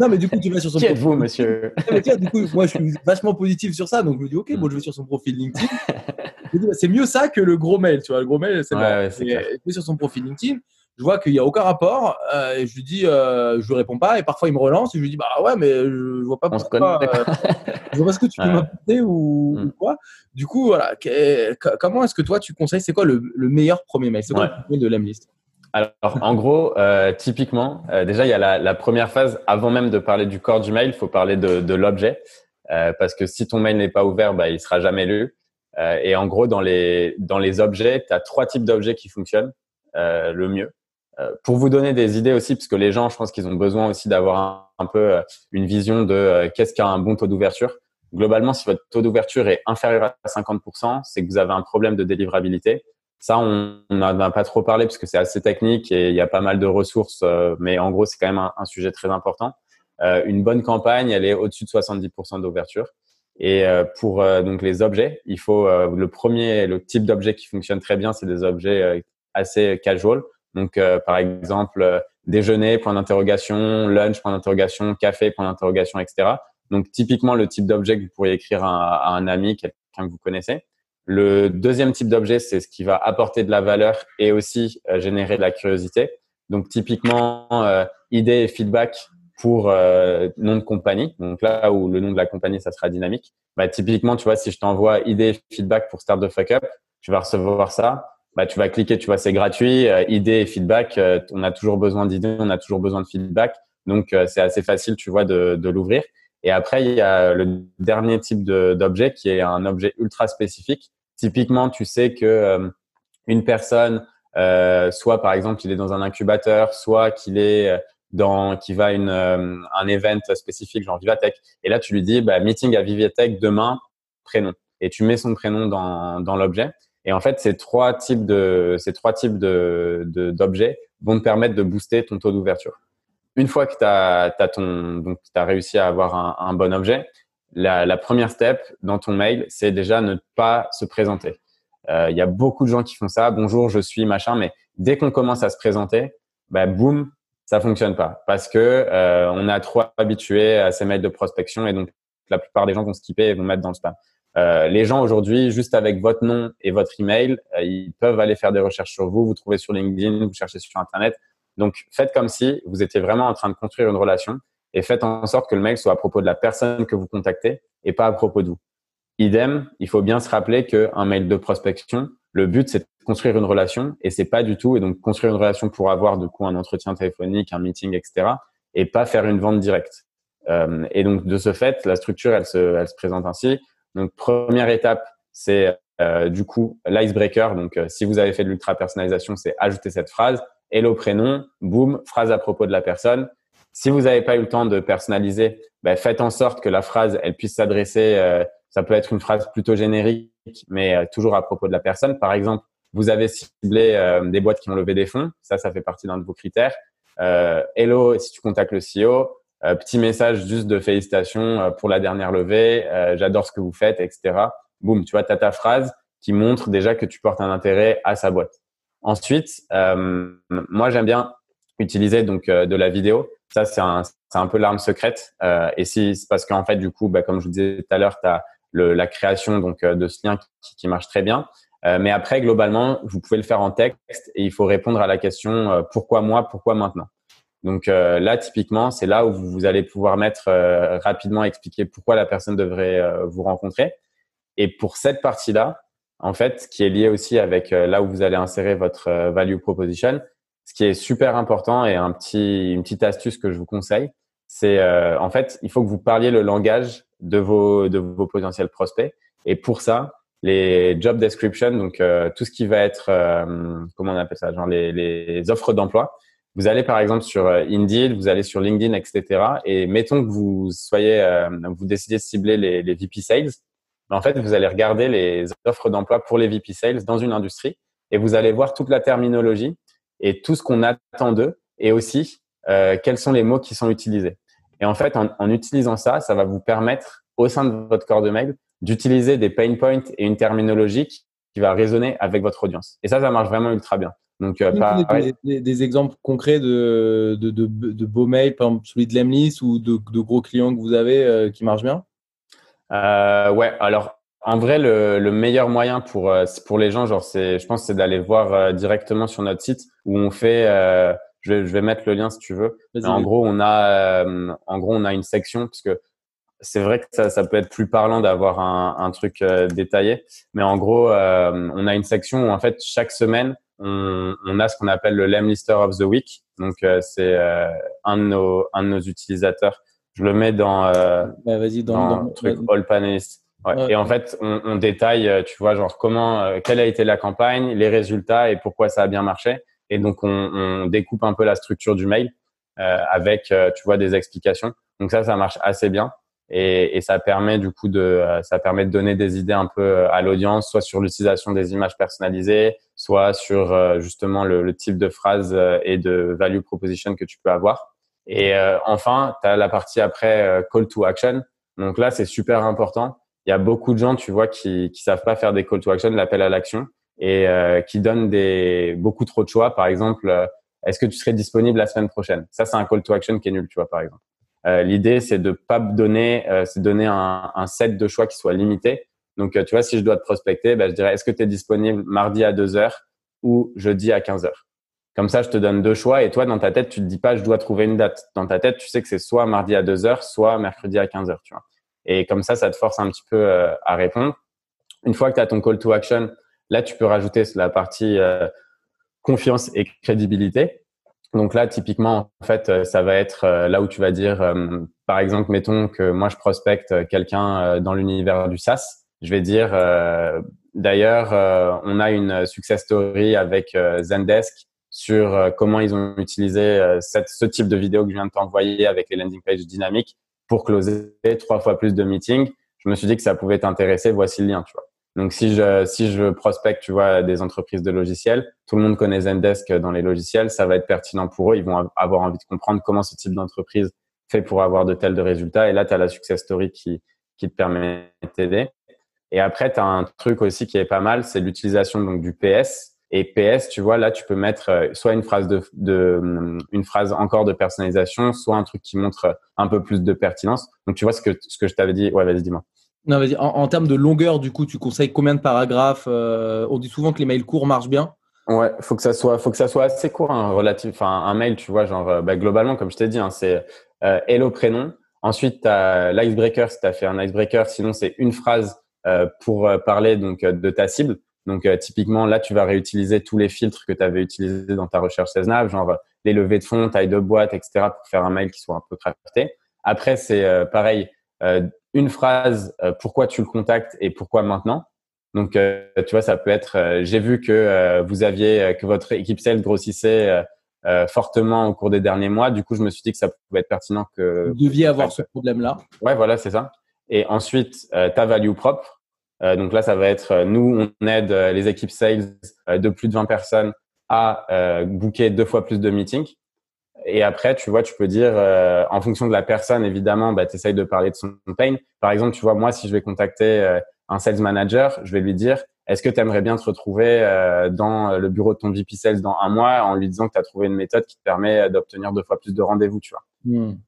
non, mais du coup, tu vas sur son Qui êtes-vous, monsieur Du coup, moi, je suis vachement positif sur ça. Donc, je me dis, OK, bon, je vais sur son profil LinkedIn. Bah, c'est mieux ça que le gros mail. Tu vois, le gros mail, c'est ouais, je vais sur son profil LinkedIn. Je vois qu'il n'y a aucun rapport. Euh, et je lui dis, euh, je lui réponds pas. Et parfois, il me relance. Et je lui dis, bah ouais, mais je vois pas pourquoi. Euh, je vois pas ce que tu peux m'apporter ou, mm. quoi. Du coup, voilà. comment est-ce que toi, tu conseilles C'est quoi le, meilleur premier mail? C'est quoi le premier de l'Emlist? Alors, en gros, euh, typiquement, déjà, il y a la, la, première phase, avant même de parler du corps du mail, il faut parler de, de l'objet. Parce que si ton mail n'est pas ouvert, bah, il sera jamais lu. Et en gros, dans les, dans les objets, tu as trois types d'objets qui fonctionnent le mieux. Pour vous donner des idées aussi, parce que les gens, je pense qu'ils ont besoin aussi d'avoir un, peu une vision de qu'est-ce qu'un bon taux d'ouverture. Globalement, si votre taux d'ouverture est inférieur à 50%, c'est que vous avez un problème de délivrabilité. Ça, on n'en a pas trop parlé parce que c'est assez technique et il y a pas mal de ressources, euh, mais en gros, c'est quand même un, sujet très important. Euh, une bonne campagne, elle est au-dessus de 70% d'ouverture. Et euh, pour donc les objets, il faut le premier, le type d'objet qui fonctionne très bien, c'est des objets assez casual. Donc, par exemple, déjeuner, point d'interrogation, lunch, point d'interrogation, café, point d'interrogation, etc. Donc, typiquement, le type d'objet que vous pourriez écrire à, à un ami, quelqu'un que vous connaissez. Le deuxième type d'objet, c'est ce qui va apporter de la valeur et aussi euh, générer de la curiosité. Donc typiquement, euh, idée et feedback pour euh, nom de compagnie. Donc là où le nom de la compagnie, ça sera dynamique. Bah, typiquement, tu vois, si je t'envoie idée et feedback pour Start the Fuck Up, tu vas recevoir ça. Bah, tu vas cliquer, tu vois, c'est gratuit. Euh, idée et feedback, on a toujours besoin d'idées, on a toujours besoin de feedback. Donc c'est assez facile, tu vois, de, de l'ouvrir. Et après, il y a le dernier type d'objet qui est un objet ultra spécifique. Typiquement, tu sais que euh, une personne, euh, soit par exemple qu'il est dans un incubateur, soit qu'il est euh, dans, qui va une, un event spécifique, genre Vivatech. Et là, tu lui dis, bah, meeting à Vivatech demain, prénom. Et tu mets son prénom dans, dans l'objet. Et en fait, ces trois types de, ces trois types de, d'objets vont te permettre de booster ton taux d'ouverture une fois que tu as, ton donc as réussi à avoir un, un bon objet, la, la, première step dans ton mail, c'est déjà ne pas se présenter. Euh, il y a beaucoup de gens qui font ça. Bonjour, je suis machin, mais dès qu'on commence à se présenter, bah boum, ça fonctionne pas parce que euh, on a trop habitué à ces mails de prospection et donc la plupart des gens vont skipper et vont mettre dans le spam. Euh, les gens aujourd'hui, juste avec votre nom et votre email, euh, ils peuvent aller faire des recherches sur vous, vous trouvez sur LinkedIn, vous cherchez sur Internet. Donc, faites comme si vous étiez vraiment en train de construire une relation et faites en sorte que le mail soit à propos de la personne que vous contactez et pas à propos de vous. Idem, il faut bien se rappeler qu'un mail de prospection, le but c'est de construire une relation et c'est pas du tout et donc construire une relation pour avoir du coup un entretien téléphonique, un meeting, etc. et pas faire une vente directe. Euh, et donc de ce fait, la structure elle se, elle se présente ainsi. Donc première étape, c'est euh, du coup l'icebreaker. Donc euh, si vous avez fait de l'ultra personnalisation, c'est ajouter cette phrase. Hello prénom, boum, phrase à propos de la personne. Si vous n'avez pas eu le temps de personnaliser, ben, faites en sorte que la phrase elle puisse s'adresser euh, Ça peut être une phrase plutôt générique, mais toujours à propos de la personne. Par exemple, vous avez ciblé des boîtes qui ont levé des fonds. Ça, ça fait partie d'un de vos critères. hello, si tu contactes le CEO, petit message juste de félicitations pour la dernière levée. J'adore ce que vous faites, etc. Boum, tu vois, tu as ta phrase qui montre déjà que tu portes un intérêt à sa boîte. Ensuite, euh, moi j'aime bien utiliser donc euh, de la vidéo. Ça c'est un, un peu l'arme secrète. Euh, et si c'est parce qu'en fait du coup, bah, comme je vous disais tout à l'heure, tu as la création donc de ce lien qui, qui marche très bien. mais après, globalement, vous pouvez le faire en texte et il faut répondre à la question pourquoi moi, pourquoi maintenant? Donc là, typiquement, c'est là où vous, allez pouvoir mettre rapidement expliquer pourquoi la personne devrait vous rencontrer. Et pour cette partie-là, en fait, qui est lié aussi avec euh, là où vous allez insérer votre euh, value proposition. Ce qui est super important et un petit, une petite astuce que je vous conseille, c'est euh, en fait, il faut que vous parliez le langage de vos, de vos potentiels prospects. Et pour ça, les job descriptions, donc tout ce qui va être, comment on appelle ça, genre les, les offres d'emploi. Vous allez par exemple sur Indeed, vous allez sur LinkedIn, etc. Et mettons que vous soyez, vous décidez de cibler les, les VP Sales en fait, vous allez regarder les offres d'emploi pour les VP Sales dans une industrie et vous allez voir toute la terminologie et tout ce qu'on attend d'eux et aussi euh, quels sont les mots qui sont utilisés. Et en fait, en, utilisant ça, ça va vous permettre au sein de votre corps de mail d'utiliser des pain points et une terminologie qui va résonner avec votre audience. Et ça, ça marche vraiment ultra bien. Donc, euh, des, exemples concrets de, de, de, beaux mails, par exemple celui de Lemlis ou de, gros clients que vous avez euh, qui marchent bien? Euh, ouais, alors en vrai, le, le meilleur moyen pour euh, pour les gens, genre, c'est, je pense, c'est d'aller voir directement sur notre site où on fait. Je, vais, je vais mettre le lien si tu veux. en gros, on a, en gros, on a une section parce que c'est vrai que ça, ça peut être plus parlant d'avoir un, un truc détaillé, mais en gros, on a une section où en fait chaque semaine on, on a ce qu'on appelle le Lem Lister of the Week. Donc c'est un de nos un de nos utilisateurs je le mets dans, euh, vas-y, dans, le truc All Panelists. Ouais. Et en fait, on, on, détaille, euh, tu vois, genre comment, euh, quelle a été la campagne, les résultats et pourquoi ça a bien marché. Et donc, on, on découpe un peu la structure du mail euh, avec, euh, tu vois, des explications. Donc ça, ça marche assez bien. Et, et ça permet du coup de, ça permet de donner des idées un peu à l'audience, soit sur l'utilisation des images personnalisées, soit sur justement le, le, type de phrase et de value proposition que tu peux avoir. Et euh, enfin, tu as la partie après euh, call to action. Donc là, c'est super important. Il y a beaucoup de gens, tu vois, qui qui savent pas faire des call to action, l'appel à l'action, et euh, qui donnent des beaucoup trop de choix. Par exemple, est-ce que tu serais disponible la semaine prochaine? Ça, c'est un call to action qui est nul, tu vois, par exemple. L'idée, c'est de pas donner, c'est donner un, un, set de choix qui soit limité. Donc, tu vois, si je dois te prospecter, ben, je dirais, est-ce que tu es disponible mardi à 2 heures ou jeudi à 15 heures? Comme ça, je te donne deux choix et toi, dans ta tête, tu te dis pas, je dois trouver une date. Dans ta tête, tu sais que c'est soit mardi à 2 heures, soit mercredi à 15 heures, tu vois. Et comme ça, ça te force un petit peu euh, à répondre. Une fois que tu as ton call to action, là, tu peux rajouter la partie euh, confiance et crédibilité. Donc là, typiquement, en fait, euh, ça va être là où tu vas dire, par exemple, mettons que moi, je prospecte quelqu'un dans l'univers du SaaS. Je vais dire, d'ailleurs, on a une success story avec Zendesk sur euh, comment ils ont utilisé euh, cette, ce type de vidéo que je viens de t'envoyer avec les landing pages dynamiques pour closer trois fois plus de meetings. Je me suis dit que ça pouvait t'intéresser. Voici le lien, tu vois. Donc, si je, si je prospecte, tu vois, des entreprises de logiciels, tout le monde connaît Zendesk dans les logiciels, ça va être pertinent pour eux. Ils vont avoir envie de comprendre comment ce type d'entreprise fait pour avoir de tels de résultats. Et là, tu as la success story qui, qui te permet de t'aider. Et après, tu as un truc aussi qui est pas mal, c'est l'utilisation donc du PS. Et PS, tu vois, là, tu peux mettre euh, soit une phrase de, de, hum, une phrase encore de personnalisation, soit un truc qui montre un peu plus de pertinence. Donc, tu vois ce que, ce que je t'avais dit. Ouais, vas-y, dis-moi. Non, vas-y. En, termes de longueur, du coup, tu conseilles combien de paragraphes euh, On dit souvent que les mails courts marchent bien. Ouais, faut que ça soit, faut que ça soit assez court, hein, relatif. Enfin, un mail, tu vois, genre, euh, bah, globalement, comme je t'ai dit, hein, c'est euh, hello prénom. Ensuite, tu as l'icebreaker si tu as fait un icebreaker. Sinon, c'est une phrase pour parler donc de ta cible. Donc, euh, typiquement, là, tu vas réutiliser tous les filtres que tu avais utilisés dans ta recherche CESNAV, genre les levées de fonds, taille de boîte, etc., pour faire un mail qui soit un peu crafté. Après, c'est euh, pareil, euh, une phrase, pourquoi tu le contactes et pourquoi maintenant. Donc, tu vois, ça peut être, j'ai vu que vous aviez, que votre équipe sales grossissait fortement au cours des derniers mois. Du coup, je me suis dit que ça pouvait être pertinent que... Vous deviez avoir ce problème-là. Ouais, voilà, c'est ça. Et ensuite ta value propre. donc là, ça va être nous, on aide les équipes sales de plus de 20 personnes à booker deux fois plus de meetings. Et après, tu vois, tu peux dire, en fonction de la personne, évidemment, bah, tu essayes de parler de son pain. Par exemple, tu vois, moi, si je vais contacter un sales manager, je vais lui dire, est-ce que tu aimerais bien te retrouver euh, dans le bureau de ton VP Sales dans un mois en lui disant que tu as trouvé une méthode qui te permet d'obtenir deux fois plus de rendez-vous, tu vois.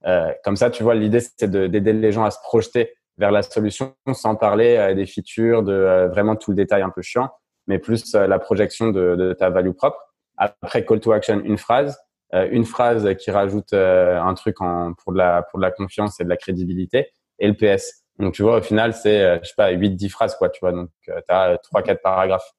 Euh, comme ça, tu vois, l'idée, c'est d'aider les gens à se projeter vers la solution sans parler euh, des features, de vraiment tout le détail un peu chiant, mais plus la projection de, ta value propre. Après, call to action, une phrase. une phrase qui rajoute un truc pour, de la, confiance et de la crédibilité. Et le PS. Donc, tu vois, au final, c'est, euh, je sais pas, 8-10 phrases, quoi, tu vois. Donc, tu as 3-4 paragraphes.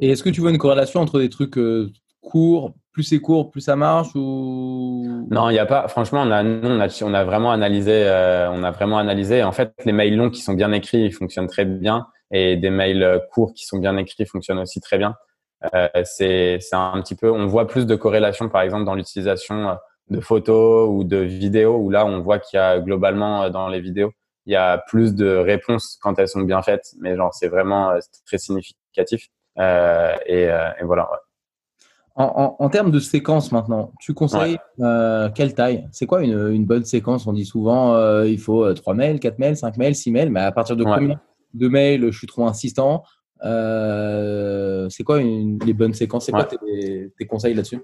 Et est-ce que tu vois une corrélation entre des trucs euh, courts, plus c'est court, plus ça marche ou? Non, il n'y a pas. Franchement, on a, on a, on a vraiment analysé. Euh, on a vraiment analysé. En fait, les mails longs qui sont bien écrits, ils fonctionnent très bien, et des mails courts qui sont bien écrits fonctionnent aussi très bien. c'est, c'est un petit peu. On voit plus de corrélation, par exemple, dans l'utilisation de photos ou de vidéos, où là, on voit qu'il y a globalement dans les vidéos il y a plus de réponses quand elles sont bien faites, mais genre c'est vraiment euh, très significatif. Euh, et, euh, et, voilà. En, en, termes de séquence maintenant, tu conseilles quelle taille? C'est quoi une, une, bonne séquence? On dit souvent il faut 3 mails, 4 mails, 5 mails, 6 mails, mais à partir de combien de mails je suis trop insistant? C'est quoi une, les bonnes séquences? C'est quoi tes, tes conseils là-dessus?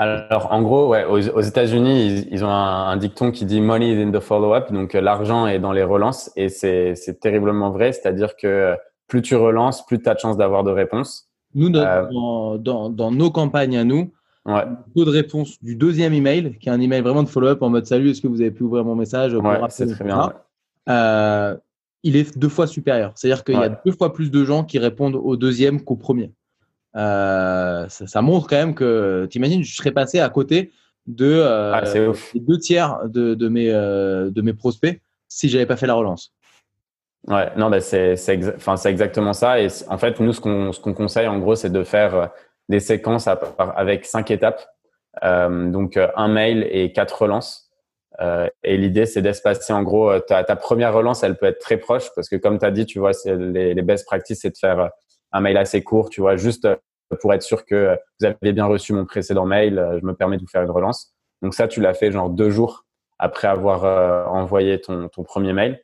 Alors, en gros, ouais, aux, États-Unis, ils, ont un, dicton qui dit money is in the follow-up, donc euh, l'argent est dans les relances, et c'est terriblement vrai, c'est-à-dire que euh, plus tu relances, plus tu as de chances d'avoir de réponses. Nous, euh, dans, dans, nos campagnes à nous, ouais. taux de réponse du deuxième email, qui est un email vraiment de follow-up en mode salut, est-ce que vous avez pu ouvrir mon message ouais, c'est très bien. il est deux fois supérieur. C'est-à-dire qu'il y a deux fois plus de gens qui répondent au deuxième qu'au premier. Euh, ça, montre quand même que, t'imagines, je serais passé à côté de euh, ah, deux tiers de, de mes, euh, de mes prospects si j'avais pas fait la relance. Ouais, non, bah c'est enfin, exactement ça. Et en fait, nous, ce qu'on qu'on conseille, en gros, c'est de faire des séquences avec cinq étapes. donc, un mail et quatre relances. et l'idée, c'est d'espacer, en gros, ta, ta, première relance, elle peut être très proche parce que, comme tu as dit, tu vois, les, les best practices, c'est de faire un mail assez court, tu vois, juste euh, pour être sûr que vous avez bien reçu mon précédent mail, euh, je me permets de vous faire une relance. Donc ça, tu l'as fait genre deux jours après avoir euh, envoyé ton, ton, premier mail.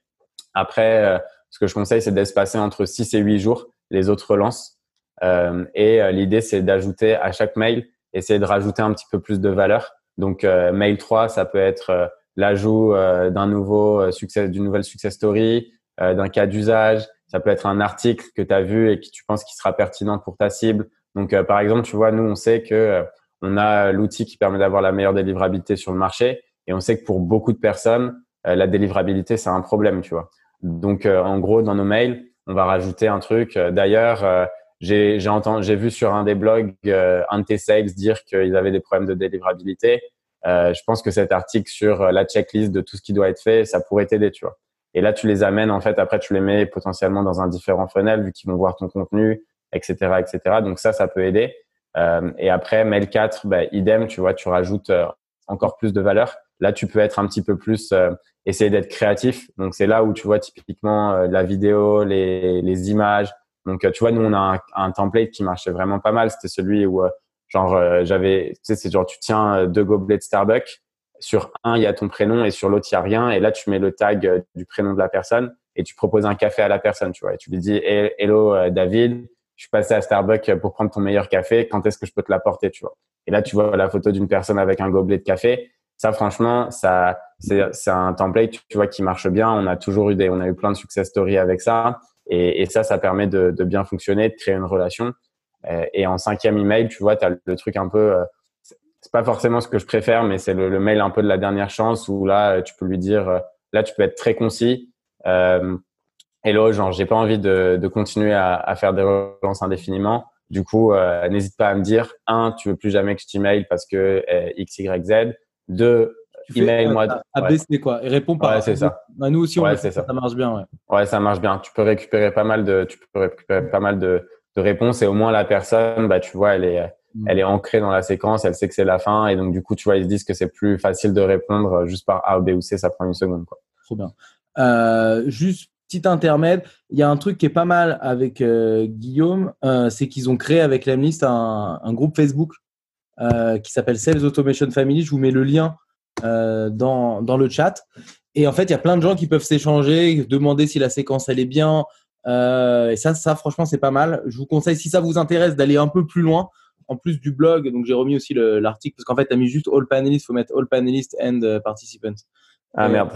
Après, ce que je conseille, c'est d'espacer entre 6 et 8 jours les autres relances. et l'idée, c'est d'ajouter à chaque mail, essayer de rajouter un petit peu plus de valeur. Donc, mail 3, ça peut être l'ajout d'un nouveau succès, d'une nouvelle success story, d'un cas d'usage, ça peut être un article que tu as vu et que tu penses qu'il sera pertinent pour ta cible. Donc, euh, par exemple, tu vois, nous, on sait que euh, on a l'outil qui permet d'avoir la meilleure délivrabilité sur le marché et on sait que pour beaucoup de personnes, euh, la délivrabilité, c'est un problème, tu vois. Donc, en gros, dans nos mails, on va rajouter un truc. D'ailleurs, j'ai j'ai vu sur un des blogs un de tes sales dire qu'ils avaient des problèmes de délivrabilité. je pense que cet article sur la checklist de tout ce qui doit être fait, ça pourrait t'aider, tu vois. Et là, tu les amènes, en fait, après, tu les mets potentiellement dans un différent funnel vu qu'ils vont voir ton contenu, etc., etc. Donc ça, ça peut aider. Euh, et après, mail 4, bah, idem, tu vois, tu rajoutes euh, encore plus de valeur. Là, tu peux être un petit peu plus, euh, essayer d'être créatif. Donc c'est là où tu vois typiquement euh, la vidéo, les, les images. Donc tu vois, nous, on a un, un template qui marchait vraiment pas mal. C'était celui où, genre, j'avais, tu sais, c'est genre, tu tiens deux gobelets de Starbucks sur un, il y a ton prénom et sur l'autre, il n'y a rien. Et là, tu mets le tag euh, du prénom de la personne et tu proposes un café à la personne, tu vois. Et tu lui dis, hello euh, David, je suis passé à Starbucks pour prendre ton meilleur café. Quand est-ce que je peux te l'apporter, tu vois? Et là, tu vois la photo d'une personne avec un gobelet de café. Ça, franchement, ça, c'est un template, tu vois, qui marche bien. On a toujours eu des, on a eu plein de success stories avec ça. Et, et ça, ça permet de, de, bien fonctionner, de créer une relation. Euh, et en cinquième email, tu vois, tu as le truc un peu c'est pas forcément ce que je préfère, mais c'est le, mail un peu de la dernière chance où là, tu peux lui dire, euh, là, tu peux être très concis. Euh, Hello, genre, j'ai pas envie de, de continuer à, à, faire des relances indéfiniment. Du coup, euh, n'hésite pas à me dire, un, tu veux plus jamais que je t'email parce que euh, X, Y, Z. Deux, email moi. À, baisser quoi. Et réponds pas. Ouais, c'est ça. Bah, nous aussi, on ouais, ça. ça. marche bien. Ouais. ouais, ça marche bien. Tu peux récupérer pas mal de, tu peux récupérer pas mal de, de réponses et au moins la personne, bah, tu vois, elle est, Mm. elle est ancrée dans la séquence, elle sait que c'est la fin, et donc du coup, tu vois, ils se disent que c'est plus facile de répondre juste par A, B ou C, ça prend une seconde. Quoi. Trop bien. juste petit intermède, il y a un truc qui est pas mal avec Guillaume, c'est qu'ils ont créé avec l'Emlist un, un groupe Facebook qui s'appelle Sales Automation Family. Je vous mets le lien dans, dans le chat. Et en fait, il y a plein de gens qui peuvent s'échanger, demander si la séquence elle est bien. Euh, et ça, ça, franchement, c'est pas mal. Je vous conseille, si ça vous intéresse, d'aller un peu plus loin. En plus du blog, donc j'ai remis aussi l'article parce qu'en fait, tu as mis juste All Panelists, il faut mettre All Panelists and euh, Participants. Ah merde.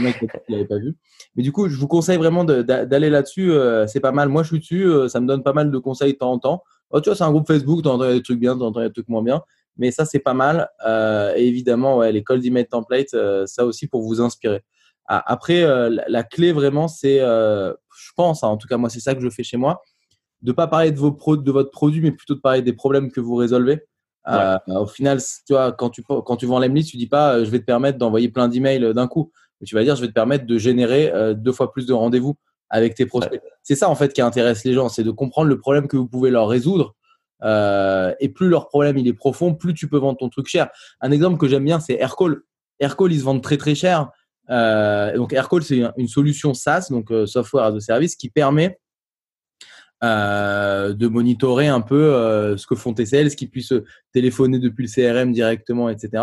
Mec l'avait pas vu. Mais du coup, je vous conseille vraiment d'aller là-dessus. Euh, c'est pas mal. Moi, je suis dessus. ça me donne pas mal de conseils de temps en temps. Oh, tu vois, c'est un groupe Facebook. Tu entends des trucs bien, tu entends des trucs moins bien. Mais ça, c'est pas mal. Euh, et évidemment, ouais, les cold email templates, euh, ça aussi pour vous inspirer. Ah, après, euh, la, clé vraiment, c'est, je pense, hein, en tout cas, moi, c'est ça que je fais chez moi, de pas parler de, vos pro de votre produit, mais plutôt de parler des problèmes que vous résolvez. au final, tu vois, quand tu, quand tu vends l'Emlist, tu dis pas, je vais te permettre d'envoyer plein d'emails d'un coup. Mais tu vas dire, je vais te permettre de générer deux fois plus de rendez-vous avec tes prospects. C'est ça, en fait, qui intéresse les gens, c'est de comprendre le problème que vous pouvez leur résoudre euh, et plus leur problème il est profond, plus tu peux vendre ton truc cher. Un exemple que j'aime bien, c'est Aircall. Aircall, ils se vendent très très cher. Euh, donc Aircall, c'est une solution SaaS, donc euh, software as a service, qui permet de monitorer un peu ce que font tes sales, qui puissent téléphoner depuis le CRM directement, etc.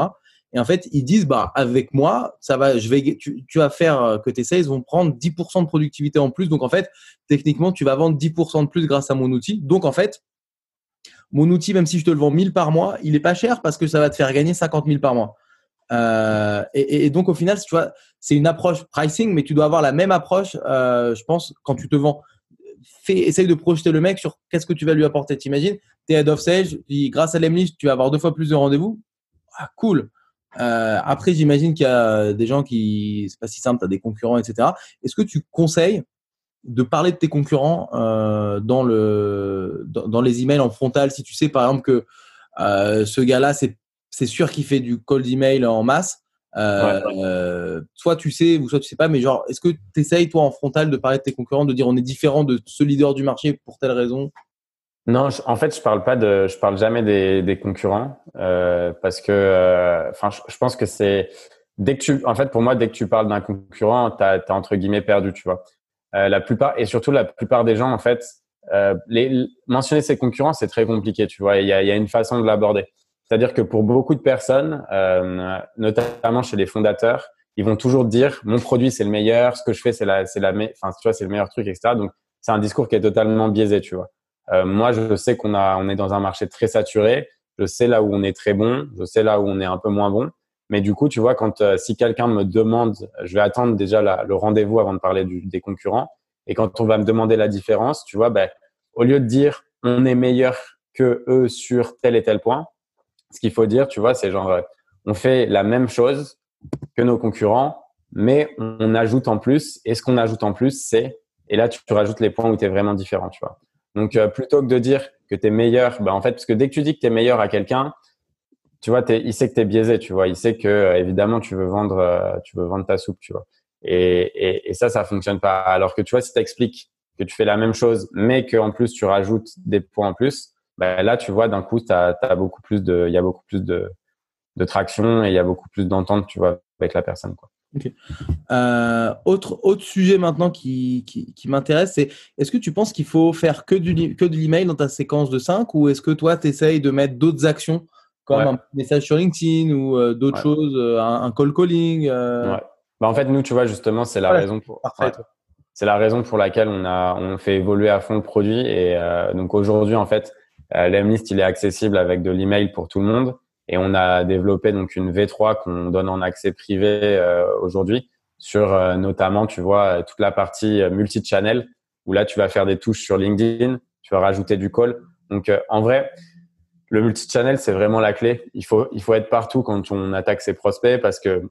Et en fait, ils disent, bah, avec moi, ça va, je vais, tu, tu vas faire que tes sales vont prendre 10% de productivité en plus. Donc, en fait, techniquement, tu vas vendre 10% de plus grâce à mon outil. Donc, en fait, mon outil, même si je te le vends 1000 par mois, il est pas cher parce que ça va te faire gagner 50 000 par mois. Euh, et, donc au final, c'est une approche pricing, mais tu dois avoir la même approche, euh, je pense, quand tu te vends. Fais, essaye de projeter le mec sur qu'est-ce que tu vas lui apporter. T'imagines, es head of sales, grâce à l'Emlist, tu vas avoir deux fois plus de rendez-vous. Ah, cool. Euh, après, j'imagine qu'il y a des gens qui, c'est pas si simple, tu as des concurrents, etc. Est-ce que tu conseilles de parler de tes concurrents euh, dans, le, dans, les emails en frontal? Si tu sais, par exemple, que euh, ce gars-là, c'est sûr qu'il fait du cold email en masse. Euh, soit tu sais ou soit tu sais pas, mais genre, est-ce que tu essayes, toi, en frontal, de parler de tes concurrents, de dire on est différent de ce leader du marché pour telle raison? Non, en fait, je parle pas de, je parle jamais des, des concurrents parce que, enfin, je, pense que c'est dès que tu, en fait, pour moi, dès que tu parles d'un concurrent, tu as, entre guillemets perdu, tu vois. Euh, la plupart et surtout la plupart des gens en fait euh, les, mentionner ses concurrents c'est très compliqué tu vois il y a, y a une façon de l'aborder. C'est-à-dire que pour beaucoup de personnes euh, notamment chez les fondateurs ils vont toujours dire mon produit c'est le meilleur ce que je fais c'est la c'est la enfin tu vois c'est le meilleur truc etc donc c'est un discours qui est totalement biaisé tu vois euh, moi je sais qu'on a on est dans un marché très saturé je sais là où on est très bon je sais là où on est un peu moins bon mais du coup, tu vois, quand euh, si quelqu'un me demande, je vais attendre déjà le rendez-vous avant de parler du, des concurrents. Et quand on va me demander la différence, tu vois, ben, au lieu de dire on est meilleur que eux sur tel et tel point, ce qu'il faut dire, tu vois, c'est genre euh, on fait la même chose que nos concurrents, mais on ajoute en plus. Et ce qu'on ajoute en plus, c'est et là tu, rajoutes les points où tu es vraiment différent, tu vois. Donc euh, plutôt que de dire que tu es meilleur, ben, en fait, parce que dès que tu dis que tu es meilleur à quelqu'un, tu vois, il sait que tu es biaisé, tu vois. Il sait que, euh, évidemment, tu veux vendre, euh, tu veux vendre ta soupe, tu vois. Et, et, ça, ça fonctionne pas. Alors que tu vois, si tu expliques que tu fais la même chose, mais qu'en plus tu rajoutes des points en plus, bah, là, tu vois, d'un coup, as, beaucoup plus de, il y a beaucoup plus de, de traction et il y a beaucoup plus d'entente, tu vois, avec la personne. Euh, autre, autre sujet maintenant qui, qui, qui m'intéresse, c'est est-ce que tu penses qu'il faut faire que, du, que de l'email dans ta séquence de 5 ou est-ce que toi, tu essayes de mettre d'autres actions comme un message sur LinkedIn ou euh, d'autres choses, euh, un, call calling. Bah, en fait, nous, tu vois, justement, c'est la raison pour. C'est la raison pour laquelle on a on fait évoluer à fond le produit et donc aujourd'hui en fait l'Emlist il est accessible avec de l'email pour tout le monde et on a développé donc une V3 qu'on donne en accès privé aujourd'hui sur notamment tu vois toute la partie multi-channel où là tu vas faire des touches sur LinkedIn, tu vas rajouter du call. Donc en vrai, le multi-channel, c'est vraiment la clé. Il faut, il faut être partout quand on attaque ses prospects parce que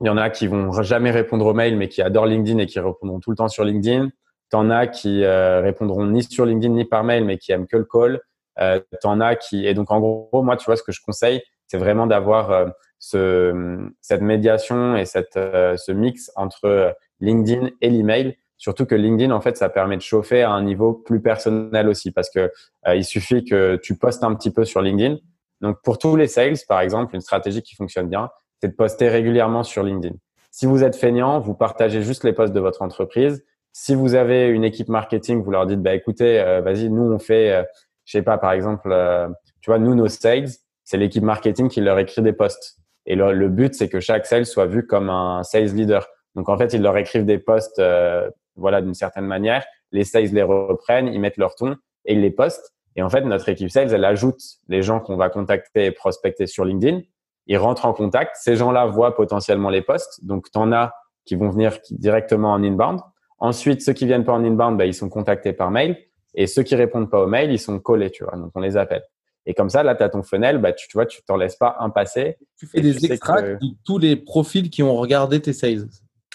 il y en a qui vont jamais répondre aux mails, mais qui adorent LinkedIn et qui répondront tout le temps sur LinkedIn. T'en as qui euh, répondront ni sur LinkedIn ni par mail, mais qui aiment que le call. Euh, T'en as qui et donc en gros, moi, tu vois, ce que je conseille, c'est vraiment d'avoir euh, ce, cette médiation et cette, euh, ce mix entre LinkedIn et l'email Surtout que LinkedIn, en fait, ça permet de chauffer à un niveau plus personnel aussi parce que euh, il suffit que tu postes un petit peu sur LinkedIn. Donc, pour tous les sales, par exemple, une stratégie qui fonctionne bien, c'est de poster régulièrement sur LinkedIn. Si vous êtes feignant, vous partagez juste les posts de votre entreprise. Si vous avez une équipe marketing, vous leur dites, bah, écoutez, euh, vas-y, nous, on fait, euh, je sais pas, par exemple, euh, tu vois, nous, nos sales, c'est l'équipe marketing qui leur écrit des posts. Et le, but, c'est que chaque sales soit vu comme un sales leader. Donc, en fait, ils leur écrivent des posts, voilà, d'une certaine manière. Les sales les reprennent, ils mettent leur ton et ils les postent. Et en fait, notre équipe sales, elle ajoute les gens qu'on va contacter et prospecter sur LinkedIn. Ils rentrent en contact. Ces gens-là voient potentiellement les posts. Donc, tu en as qui vont venir directement en inbound. Ensuite, ceux qui viennent pas en inbound, bah, ils sont contactés par mail. Et ceux qui répondent pas au mail, ils sont collés, tu vois. Donc, on les appelle. Et comme ça, là, tu as ton funnel, bah, tu, tu vois, tu t'en laisses pas un passer. Tu fais des extracts de tous les profils qui ont regardé tes sales.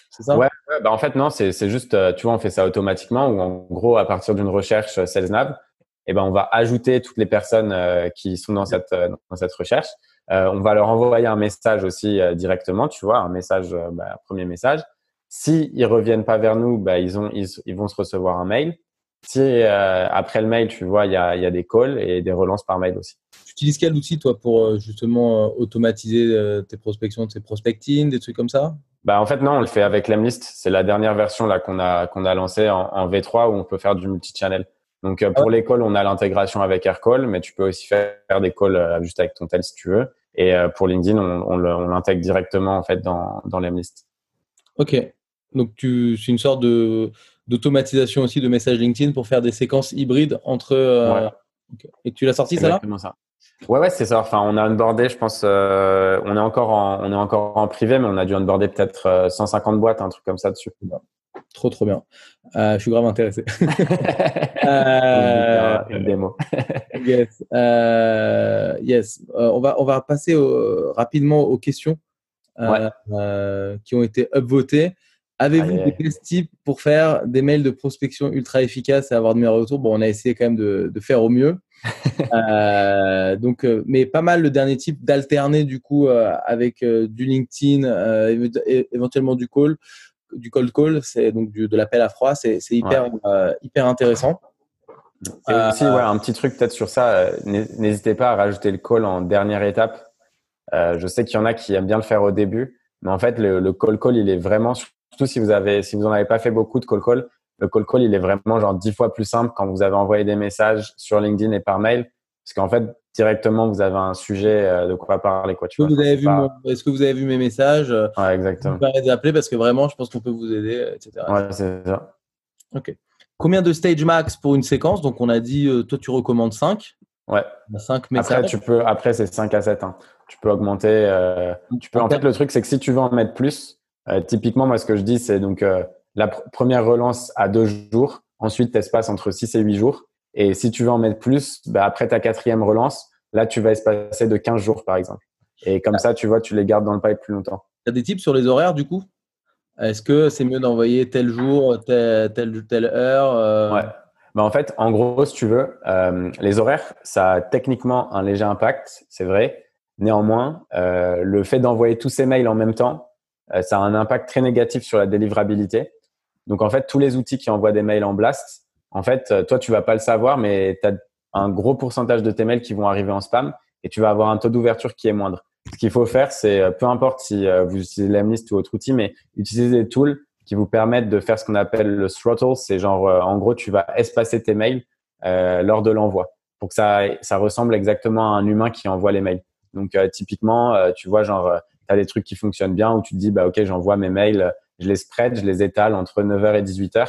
C'est ça? Ouais, bah, en fait, non, c'est juste, euh, tu vois, on fait ça automatiquement ou en gros, à partir d'une recherche euh, SalesNav, eh ben, on va ajouter toutes les personnes euh, qui sont dans cette, euh, dans cette recherche. Euh, on va leur envoyer un message aussi directement, tu vois, un message, bah, premier message. Si ils reviennent pas vers nous, bah, ils, ont, ils, ils vont se recevoir un mail. Si après le mail, tu vois, il y a, y a des calls et des relances par mail aussi. Tu utilises quel outil, toi, pour justement automatiser tes prospections, tes prospecting, des trucs comme ça? Bah, en fait, non, on le fait avec Lemlist. C'est la dernière version là qu'on a, qu'on a lancée en, en, V3 où on peut faire du multi-channel. Donc euh, pour les calls, on a l'intégration avec Aircall, mais tu peux aussi faire des calls euh, juste avec ton tel si tu veux. Et euh, pour LinkedIn, on, on l'intègre directement en fait dans, dans l'Emlist. Ok. Donc tu, c'est une sorte de d'automatisation aussi de messages LinkedIn pour faire des séquences hybrides entre. Euh... Okay. Et tu l'as sorti ça là ça. Ouais ouais c'est ça. Enfin on a onboardé, je pense, euh, on est encore en, on est encore en privé, mais on a dû onboarder peut-être 150 boîtes, un truc comme ça dessus. Trop, trop bien. Euh, je suis grave intéressé. euh, une démo. yes. Euh, yes. Euh, on, va, on va passer au, rapidement aux questions ouais. Euh, qui ont été upvotées. Avez-vous des best tips pour faire des mails de prospection ultra efficaces et avoir de meilleurs retours? Bon, on a essayé quand même de, de faire au mieux. donc, mais pas mal le dernier type d'alterner du coup avec du LinkedIn, éventuellement du call du cold call, c'est donc du, de l'appel à froid, c'est hyper, ouais. euh, hyper intéressant. Et aussi, euh, ouais, un petit truc peut-être sur ça, euh, n'hésitez pas à rajouter le call en dernière étape. Euh, je sais qu'il y en a qui aiment bien le faire au début, mais en fait, le, le call call, il est vraiment, surtout si vous avez, si vous en avez pas fait beaucoup de call call, le call call, il est vraiment genre dix fois plus simple quand vous avez envoyé des messages sur LinkedIn et par mail, parce qu'en fait, directement, vous avez un sujet de quoi parler. Quoi, tu vois, vous avez vu pas... mon... Est-ce que vous avez vu mes messages Ouais, exactement. Vous d'appeler parce que vraiment, je pense qu'on peut vous aider, etc. Ouais, c'est ça. Ok. Combien de stage max pour une séquence? Donc, on a dit, euh, toi, tu recommandes 5. Ouais. 5 messages. Après, tu peux, après c'est 5 à 7. Hein. Tu peux augmenter. Euh, tu peux, en fait, le truc, c'est que si tu veux en mettre plus, euh, typiquement, moi, ce que je dis, c'est donc euh, la pr première relance à deux jours. Ensuite, tu espaces entre 6 et 8 jours. Et si tu veux en mettre plus, bah, après ta quatrième relance, là, tu vas espacer de 15 jours, par exemple. Et comme ah. ça, tu vois, tu les gardes dans le pipe plus longtemps. Tu as des tips sur les horaires, du coup? Est-ce que c'est mieux d'envoyer tel jour, telle, telle, telle heure euh... Ouais. Bah, en fait, en gros, si tu veux, les horaires, ça a techniquement un léger impact, c'est vrai. Néanmoins, le fait d'envoyer tous ces mails en même temps, ça a un impact très négatif sur la délivrabilité. Donc, en fait, tous les outils qui envoient des mails en blast, en fait, toi, tu vas pas le savoir, mais tu as un gros pourcentage de tes mails qui vont arriver en spam et tu vas avoir un taux d'ouverture qui est moindre. Ce qu'il faut faire, c'est peu importe si vous utilisez Lemlist ou autre outil, mais utiliser des tools qui vous permettent de faire ce qu'on appelle le throttle. C'est genre, en gros, tu vas espacer tes mails euh, lors de l'envoi pour que ça, ressemble exactement à un humain qui envoie les mails. Donc, euh, typiquement, euh, tu vois, genre, tu as des trucs qui fonctionnent bien où tu te dis, bah, OK, j'envoie mes mails, je les spread, je les étale entre 9h et 18h.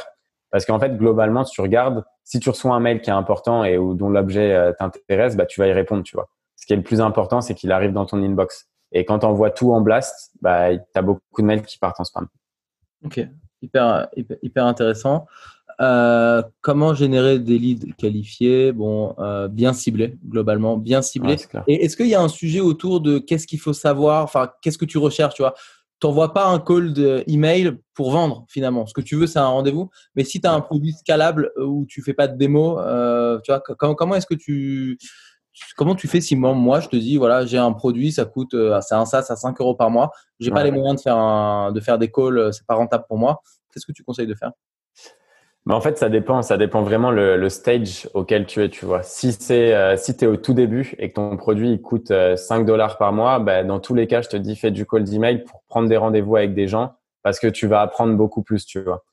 Parce qu'en fait, globalement, si tu regardes, si tu reçois un mail qui est important et où, dont l'objet euh, t'intéresse, bah, tu vas y répondre, tu vois. Ce qui est le plus important, c'est qu'il arrive dans ton inbox. Et quand tu envoies tout en blast, bah, tu as beaucoup de mails qui partent en spam. Ok, hyper, hyper, hyper intéressant. Euh, comment générer des leads qualifiés, bon, euh, bien ciblés, globalement, bien ciblés. Ouais, Et est-ce qu'il y a un sujet autour de qu'est-ce qu'il faut savoir, enfin, qu'est-ce que tu recherches, tu vois? T'envoies pas un call email pour vendre finalement. Ce que tu veux, c'est un rendez-vous. Mais si tu as un produit scalable où tu fais pas de démo, euh, tu vois, comment, comment est-ce que tu comment tu fais si moi, moi je te dis voilà j'ai un produit ça coûte euh, c'est un SaaS à 5 euros par mois j'ai ouais. pas les moyens de faire un, de faire des calls c'est pas rentable pour moi qu'est-ce que tu conseilles de faire? Mais en fait, ça dépend. Ça dépend vraiment le, le stage auquel tu es. Tu vois, si c'est euh, si tu es au tout début et que ton produit coûte euh, 5 dollars par mois, ben, dans tous les cas, je te dis fais du call d'email pour prendre des rendez-vous avec des gens parce que tu vas apprendre beaucoup plus, tu vois.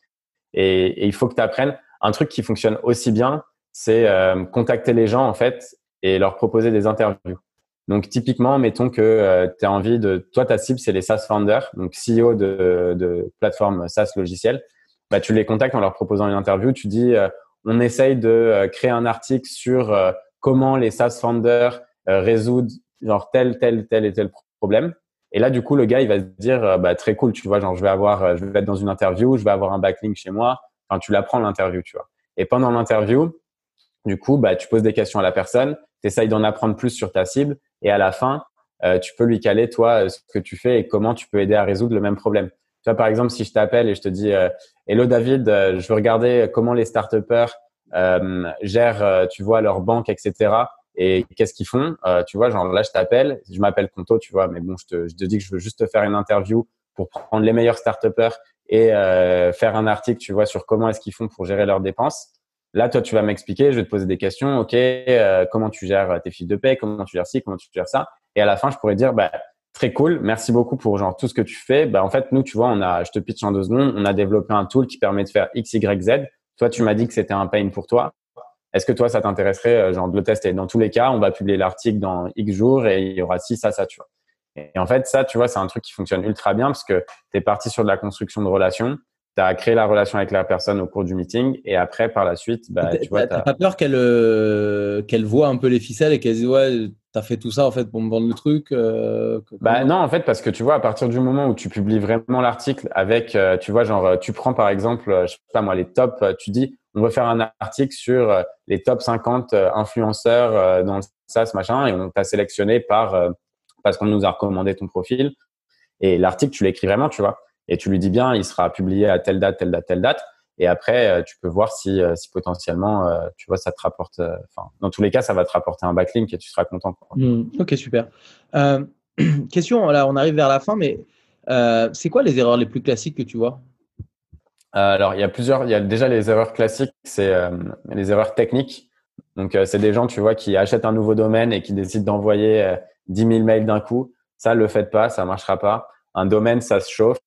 Et, il faut que tu apprennes. Un truc qui fonctionne aussi bien, c'est euh, contacter les gens en fait et leur proposer des interviews. Donc typiquement, mettons que euh, tu as envie de, toi ta cible c'est les SaaS founders, donc CEO de, de plateformes SaaS logicielles. Bah, tu les contactes en leur proposant une interview. Tu dis, euh, on essaye de créer un article sur comment les SaaS founders résoudent genre tel, tel, tel et tel problème. Et là, du coup, le gars, il va se dire, bah, très cool, tu vois, genre, je vais avoir, je vais être dans une interview, je vais avoir un backlink chez moi. Enfin, tu l'apprends l'interview, tu vois. Et pendant l'interview, du coup, bah, tu poses des questions à la personne, tu d'en apprendre plus sur ta cible et à la fin, euh, tu peux lui caler, toi, euh, ce que tu fais et comment tu peux aider à résoudre le même problème. Tu vois, par exemple, si je t'appelle et je te dis euh, Hello David, euh, je veux regarder comment les start euh, gèrent, tu vois, leur banque, etc. Et qu'est-ce qu'ils font Tu vois, genre là, je t'appelle, je m'appelle Conto, tu vois, mais bon, je te, je te dis que je veux juste te faire une interview pour prendre les meilleurs start et faire un article, tu vois, sur comment est-ce qu'ils font pour gérer leurs dépenses. Là, toi, tu vas m'expliquer, je vais te poser des questions. OK, euh, comment tu gères tes fiches de paie, comment tu gères ci, comment tu gères ça. Et à la fin, je pourrais dire, bah, très cool, merci beaucoup pour genre tout ce que tu fais. Bah, en fait, nous, tu vois, on a, je te pitch en deux secondes, on a développé un tool qui permet de faire X, Y, Z. Toi, tu m'as dit que c'était un pain pour toi. Est-ce que toi, ça t'intéresserait, euh, genre, de le tester? Dans tous les cas, on va publier l'article dans X jours et il y aura ci, ça, ça, tu vois. Et en fait, ça, tu vois, c'est un truc qui fonctionne ultra bien parce que tu es parti sur de la construction de relations tu as créé la relation avec la personne au cours du meeting et après, par la suite, bah, tu vois. T'as pas peur qu'elle euh, qu'elle voit un peu les ficelles et qu'elle dise Ouais, tu as fait tout ça en fait pour me vendre le truc euh, Bah non, en fait, parce que tu vois, à partir du moment où tu publies vraiment l'article avec, euh, tu vois, genre, tu prends par exemple, je sais pas moi, les tops, tu dis On veut faire un article sur les top 50 influenceurs dans le SaaS, machin, et on t'a sélectionné par, parce qu'on nous a recommandé ton profil. Et l'article, tu l'écris vraiment, tu vois et tu lui dis bien, il sera publié à telle date, telle date, telle date. Et après, euh, tu peux voir si, euh, si potentiellement, euh, tu vois, ça te rapporte. Enfin, dans tous les cas, ça va te rapporter un backlink et tu seras content. Mmh. ok, super. question, là, on arrive vers la fin, mais c'est quoi les erreurs les plus classiques que tu vois? Alors, il y a plusieurs. Il y a déjà les erreurs classiques, c'est les erreurs techniques. Donc, c'est des gens, tu vois, qui achètent un nouveau domaine et qui décident d'envoyer 10 000 mails d'un coup. Ça, le faites pas, ça marchera pas. Un domaine, ça se chauffe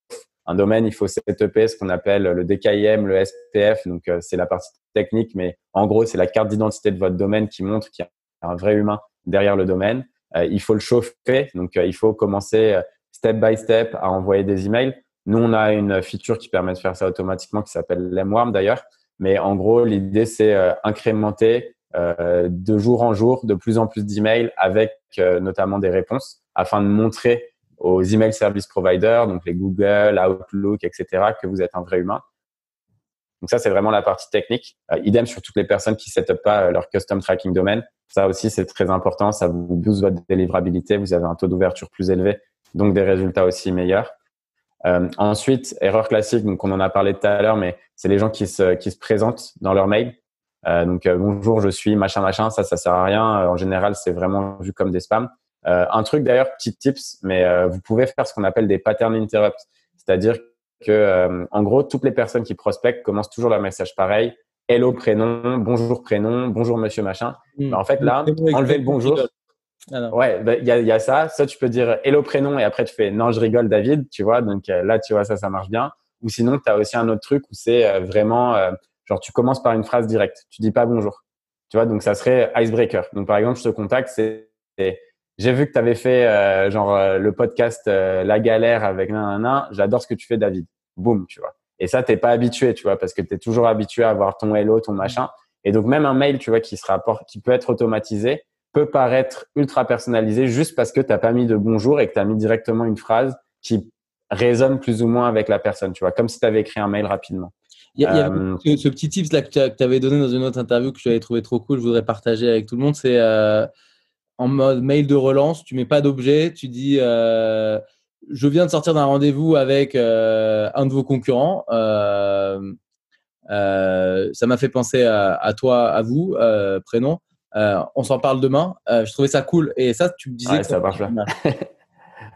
un domaine, il faut setuper ce qu'on appelle le DKIM, le SPF. Donc, euh, c'est la partie technique, mais en gros, c'est la carte d'identité de votre domaine qui montre qu'il y a un vrai humain derrière le domaine. Euh, il faut le chauffer. Donc, euh, il faut commencer step by step à envoyer des emails. Nous, on a une feature qui permet de faire ça automatiquement qui s'appelle Lemwarm d'ailleurs. Mais en gros, l'idée, c'est incrémenter de jour en jour de plus en plus d'emails avec notamment des réponses afin de montrer aux email service providers, donc les Google, Outlook, etc., que vous êtes un vrai humain. Donc ça, c'est vraiment la partie technique. Euh, idem sur toutes les personnes qui ne up pas euh, leur custom tracking domaine. Ça aussi, c'est très important. Ça vous booste votre délivrabilité. Vous avez un taux d'ouverture plus élevé, donc des résultats aussi meilleurs. Euh, ensuite, erreur classique, donc on en a parlé tout à l'heure, mais c'est les gens qui se, qui se présentent dans leur mail. Euh, donc bonjour, je suis machin machin. Ça, ça sert à rien. en général, c'est vraiment vu comme des spams. Euh, un truc d'ailleurs, petit tips, mais euh, vous pouvez faire ce qu'on appelle des pattern interrupts, c'est-à-dire que euh, en gros, toutes les personnes qui prospectent commencent toujours leur message pareil. Hello prénom, bonjour prénom, bonjour monsieur machin. Hmm. Bah, en fait là, enlever le bonjour. Ah ouais, bah, il y, a, y, a, ça. Ça, tu peux dire hello prénom et après tu fais non, je rigole David, tu vois. Donc là, tu vois, ça, ça marche bien. Ou sinon, tu as aussi un autre truc où c'est vraiment genre tu commences par une phrase directe. Tu dis pas bonjour. Tu vois, donc ça serait icebreaker. Donc par exemple, je te contacte, c'est j'ai vu que tu avais fait euh, genre euh, le podcast euh, La Galère avec nanana. J'adore ce que tu fais, David. Boum, tu vois. Et ça, t'es pas habitué, tu vois, parce que tu es toujours habitué à avoir ton hello, ton machin. Et donc même un mail, tu vois, qui se rapporte, qui peut être automatisé, peut paraître ultra personnalisé juste parce que t'as pas mis de bonjour et que tu as mis directement une phrase qui résonne plus ou moins avec la personne, tu vois, comme si tu avais écrit un mail rapidement. Il y a, ce, petit tips là que tu avais donné dans une autre interview que j'avais trouvé trop cool, je voudrais partager avec tout le monde, c'est en mode mail de relance, tu mets pas d'objet, tu dis euh, je viens de sortir d'un rendez-vous avec euh, un de vos concurrents. Euh, ça m'a fait penser à, toi, à vous, prénom. on s'en parle demain. je trouvais ça cool. Et ça, tu me disais. que ça marche bien.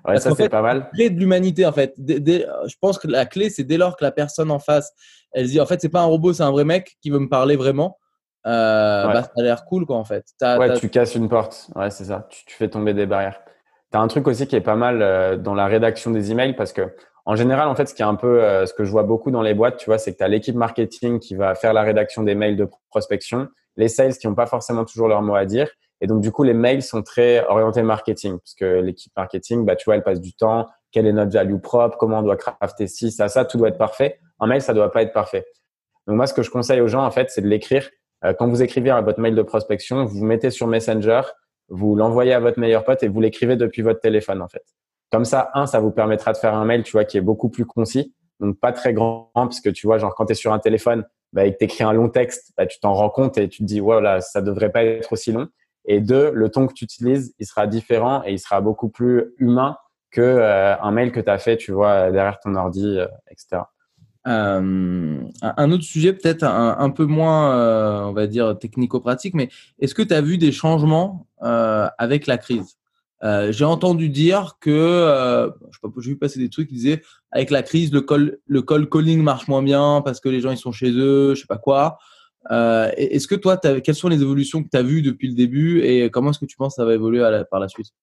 ouais, ça c'est pas mal. Clé de l'humanité, en fait. je pense que la clé, c'est dès lors que la personne en face, elle se dit en fait, c'est pas un robot, c'est un vrai mec qui veut me parler vraiment. Euh, bah, ça a l'air cool, quoi, en fait. ouais, tu casses une porte. Ouais, c'est ça. Tu, fais tomber des barrières. Tu as un truc aussi qui est pas mal euh, dans la rédaction des emails parce que, En général, en fait, ce qui est un peu euh, ce que je vois beaucoup dans les boîtes, tu vois, c'est que tu as l'équipe marketing qui va faire la rédaction des mails de prospection, les sales qui n'ont pas forcément toujours leur mot à dire. Et donc, du coup, les mails sont très orientés marketing, parce que l'équipe marketing, bah, tu vois, elle passe du temps, quel est notre value propre, comment on doit crafter ci, ça, ça, tout doit être parfait. Un mail, ça doit pas être parfait. Donc, moi, ce que je conseille aux gens, en fait, c'est de l'écrire. Euh, quand vous écrivez à votre mail de prospection, vous, mettez sur Messenger, vous l'envoyez à votre meilleur pote et vous l'écrivez depuis votre téléphone, en fait. Comme ça, un, ça vous permettra de faire un mail, tu vois, qui est beaucoup plus concis, donc pas très grand, parce que tu vois, genre quand tu es sur un téléphone, bah, et que tu écris un long texte, bah, tu t'en rends compte et tu te dis, voilà, ça devrait pas être aussi long. Et deux, le ton que tu utilises, il sera différent et il sera beaucoup plus humain que euh, un mail que tu as fait, tu vois, derrière ton ordi, euh, etc. Euh, un autre sujet peut-être un, peu moins, euh, on va dire, technico-pratique, mais est-ce que tu as vu des changements euh, avec la crise? Euh, j'ai entendu dire que, euh, je sais pas, j'ai vu passer des trucs qui disaient avec la crise, le call, le call calling marche moins bien parce que les gens ils sont chez eux, je sais pas quoi. Est-ce que toi, quelles sont les évolutions que tu as vues depuis le début et comment est-ce que tu penses que ça va évoluer par la suite?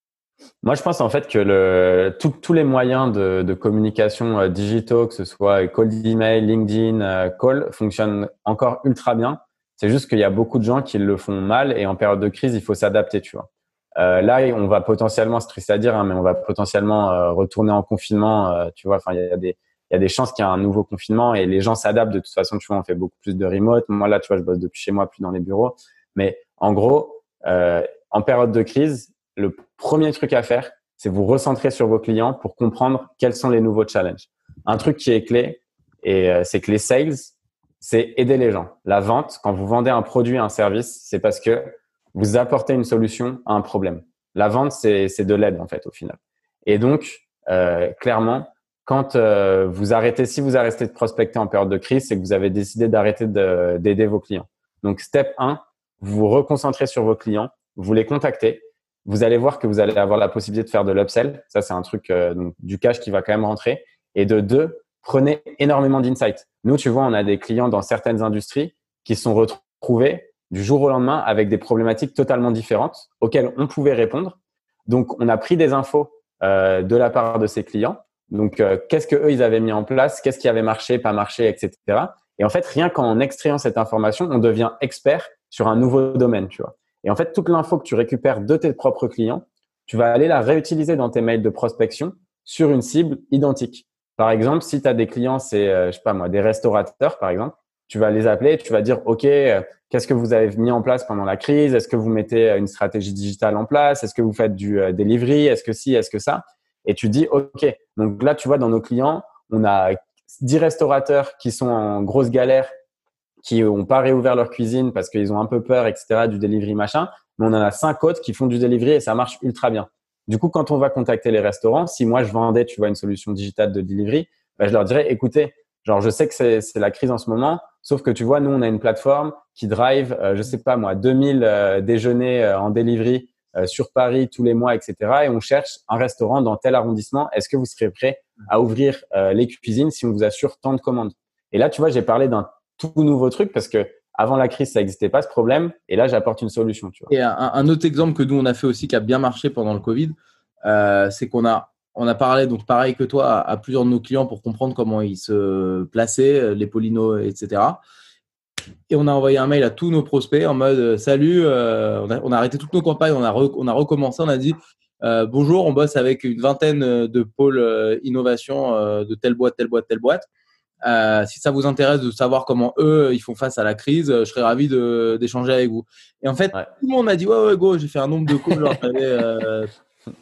Moi, je pense en fait que le, tous les moyens de, de communication digitaux, que ce soit call email, LinkedIn, call, fonctionnent encore ultra bien. C'est juste qu'il y a beaucoup de gens qui le font mal et en période de crise, il faut s'adapter, tu vois. Euh, là, on va potentiellement, c'est triste à dire, hein, mais on va potentiellement euh, retourner en confinement. Euh, tu vois, enfin, il y a des il y a des chances qu'il y ait un nouveau confinement et les gens s'adaptent de toute façon. Tu vois, on fait beaucoup plus de remote. Moi, là, tu vois, je bosse depuis chez moi, plus dans les bureaux. Mais en gros, euh, en période de crise, le premier truc à faire, c'est vous recentrer sur vos clients pour comprendre quels sont les nouveaux challenges. Un truc qui est clé, et c'est que les sales, c'est aider les gens. La vente, quand vous vendez un produit, un service, c'est parce que vous apportez une solution à un problème. La vente, c'est de l'aide en fait au final. Et donc, euh, clairement, quand euh, vous arrêtez, si vous arrêtez de prospecter en période de crise, c'est que vous avez décidé d'arrêter d'aider vos clients. Donc, step 1, vous vous reconcentrez sur vos clients, vous les contactez. Vous allez voir que vous allez avoir la possibilité de faire de l'upsell. Ça, c'est un truc euh, du cash qui va quand même rentrer. Et de deux, prenez énormément d'insights. Nous, tu vois, on a des clients dans certaines industries qui sont retrouvés du jour au lendemain avec des problématiques totalement différentes auxquelles on pouvait répondre. Donc, on a pris des infos euh, de la part de ces clients. Donc, euh, qu'est-ce que eux ils avaient mis en place, qu'est-ce qui avait marché, pas marché, etc. Et en fait, rien qu'en extrayant cette information, on devient expert sur un nouveau domaine, tu vois. Et en fait, toute l'info que tu récupères de tes propres clients, tu vas aller la réutiliser dans tes mails de prospection sur une cible identique. Par exemple, si tu as des clients, c'est, euh, je sais pas moi, des restaurateurs, par exemple, tu vas les appeler, tu vas dire, OK, euh, qu'est-ce que vous avez mis en place pendant la crise? Est-ce que vous mettez euh, une stratégie digitale en place? Est-ce que vous faites du delivery? Est-ce que si Est-ce que ça? Et tu dis, OK. Donc là, tu vois, dans nos clients, on a 10 restaurateurs qui sont en grosse galère, qui n'ont pas réouvert leur cuisine parce qu'ils ont un peu peur, etc., du delivery machin. Mais on en a 5 autres qui font du delivery et ça marche ultra bien. Du coup, quand on va contacter les restaurants, si moi je vendais, tu vois, une solution digitale de delivery, ben, je leur dirais, écoutez, genre, je sais que c'est la crise en ce moment, Sauf que tu vois, nous, on a une plateforme qui drive, euh, je sais pas moi, 2000 euh, déjeuners euh, en delivery sur Paris tous les mois, etc. Et on cherche un restaurant dans tel arrondissement. Est-ce que vous serez prêt à ouvrir les cuisines si on vous assure tant de commandes? Et là, tu vois, j'ai parlé d'un tout nouveau truc parce que avant la crise, ça n'existait pas ce problème. Et là, j'apporte une solution. Tu vois. Et un, autre exemple que nous, on a fait aussi qui a bien marché pendant le Covid, euh, c'est qu'on a on a parlé, donc pareil que toi, à, plusieurs de nos clients pour comprendre comment ils se plaçaient, euh, les polinos, etc. Et on a envoyé un mail à tous nos prospects en mode euh, Salut, on, a, arrêté toutes nos campagnes, on a, on a recommencé, on a dit Bonjour, on bosse avec une vingtaine de pôles innovation de telle boîte, telle boîte, telle boîte. Si ça vous intéresse de savoir comment eux ils font face à la crise, je serais ravi d'échanger avec vous. Et en fait, tout le monde m'a dit ouais ouais go, j'ai fait un nombre de calls,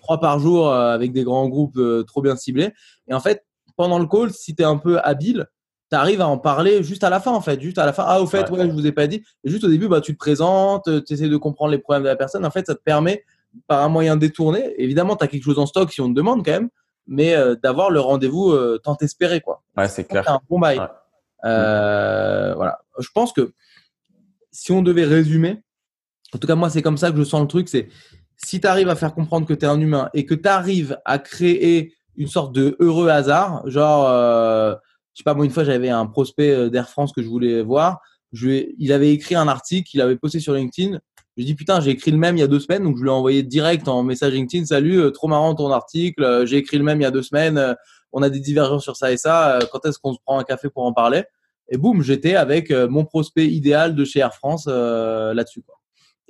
trois par jour euh, avec des grands groupes euh, trop bien ciblés. Et en fait, pendant le call, si tu es un peu habile, tu arrives à en parler juste à la fin, en fait. Juste à la fin. Ah, au fait, ouais, je vous ai pas dit. Et juste au début, bah, tu te présentes, tu essaies de comprendre les problèmes de la personne. En fait, ça te permet, par un moyen détourné, évidemment, tu as quelque chose en stock si on te demande quand même, mais euh, d'avoir le rendez-vous tant espéré, quoi. Ouais, c'est clair. un bon bail. Voilà. Je pense que si on devait résumer, en tout cas, moi, c'est comme ça que je sens le truc, c'est si tu arrives à faire comprendre que tu es un humain et que tu arrives à créer une sorte de heureux hasard, genre, euh, je sais pas, moi, une fois, j'avais un prospect euh, d'Air France que je voulais voir. Je il avait écrit un article, il avait posté sur LinkedIn. Je dit, putain, j'ai écrit le même il y a deux semaines. Donc, je lui ai envoyé direct en message LinkedIn. Salut, euh, trop marrant ton article. j'ai écrit le même il y a deux semaines. on a des divergences sur ça et ça. quand est-ce qu'on se prend un café pour en parler? Et boum, j'étais avec mon prospect idéal de chez Air France là-dessus.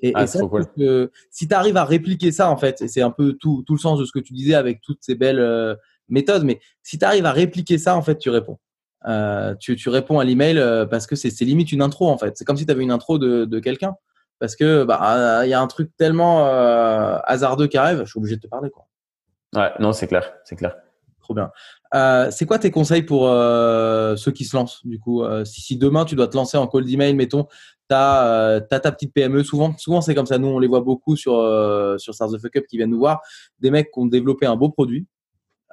Et, ah, ça, que, si tu arrives à répliquer ça, en fait, et c'est un peu tout, tout, le sens de ce que tu disais avec toutes ces belles méthodes, mais si tu arrives à répliquer ça, en fait, tu réponds. Euh, tu, tu, réponds à l'email euh, parce que c'est limite une intro en fait. C'est comme si tu avais une intro de, de quelqu'un. Parce que bah il y a un truc tellement euh, hasardeux qui arrive, je suis obligé de te parler quoi. Ouais, non, c'est clair, c'est clair. Trop bien. c'est quoi tes conseils pour ceux qui se lancent du coup si, si, demain tu dois te lancer en call d'email, mettons, tu as, ta petite PME, souvent, souvent c'est comme ça, nous on les voit beaucoup sur, sur Stars the Fuck Up qui viennent nous voir, des mecs qui ont développé un beau produit,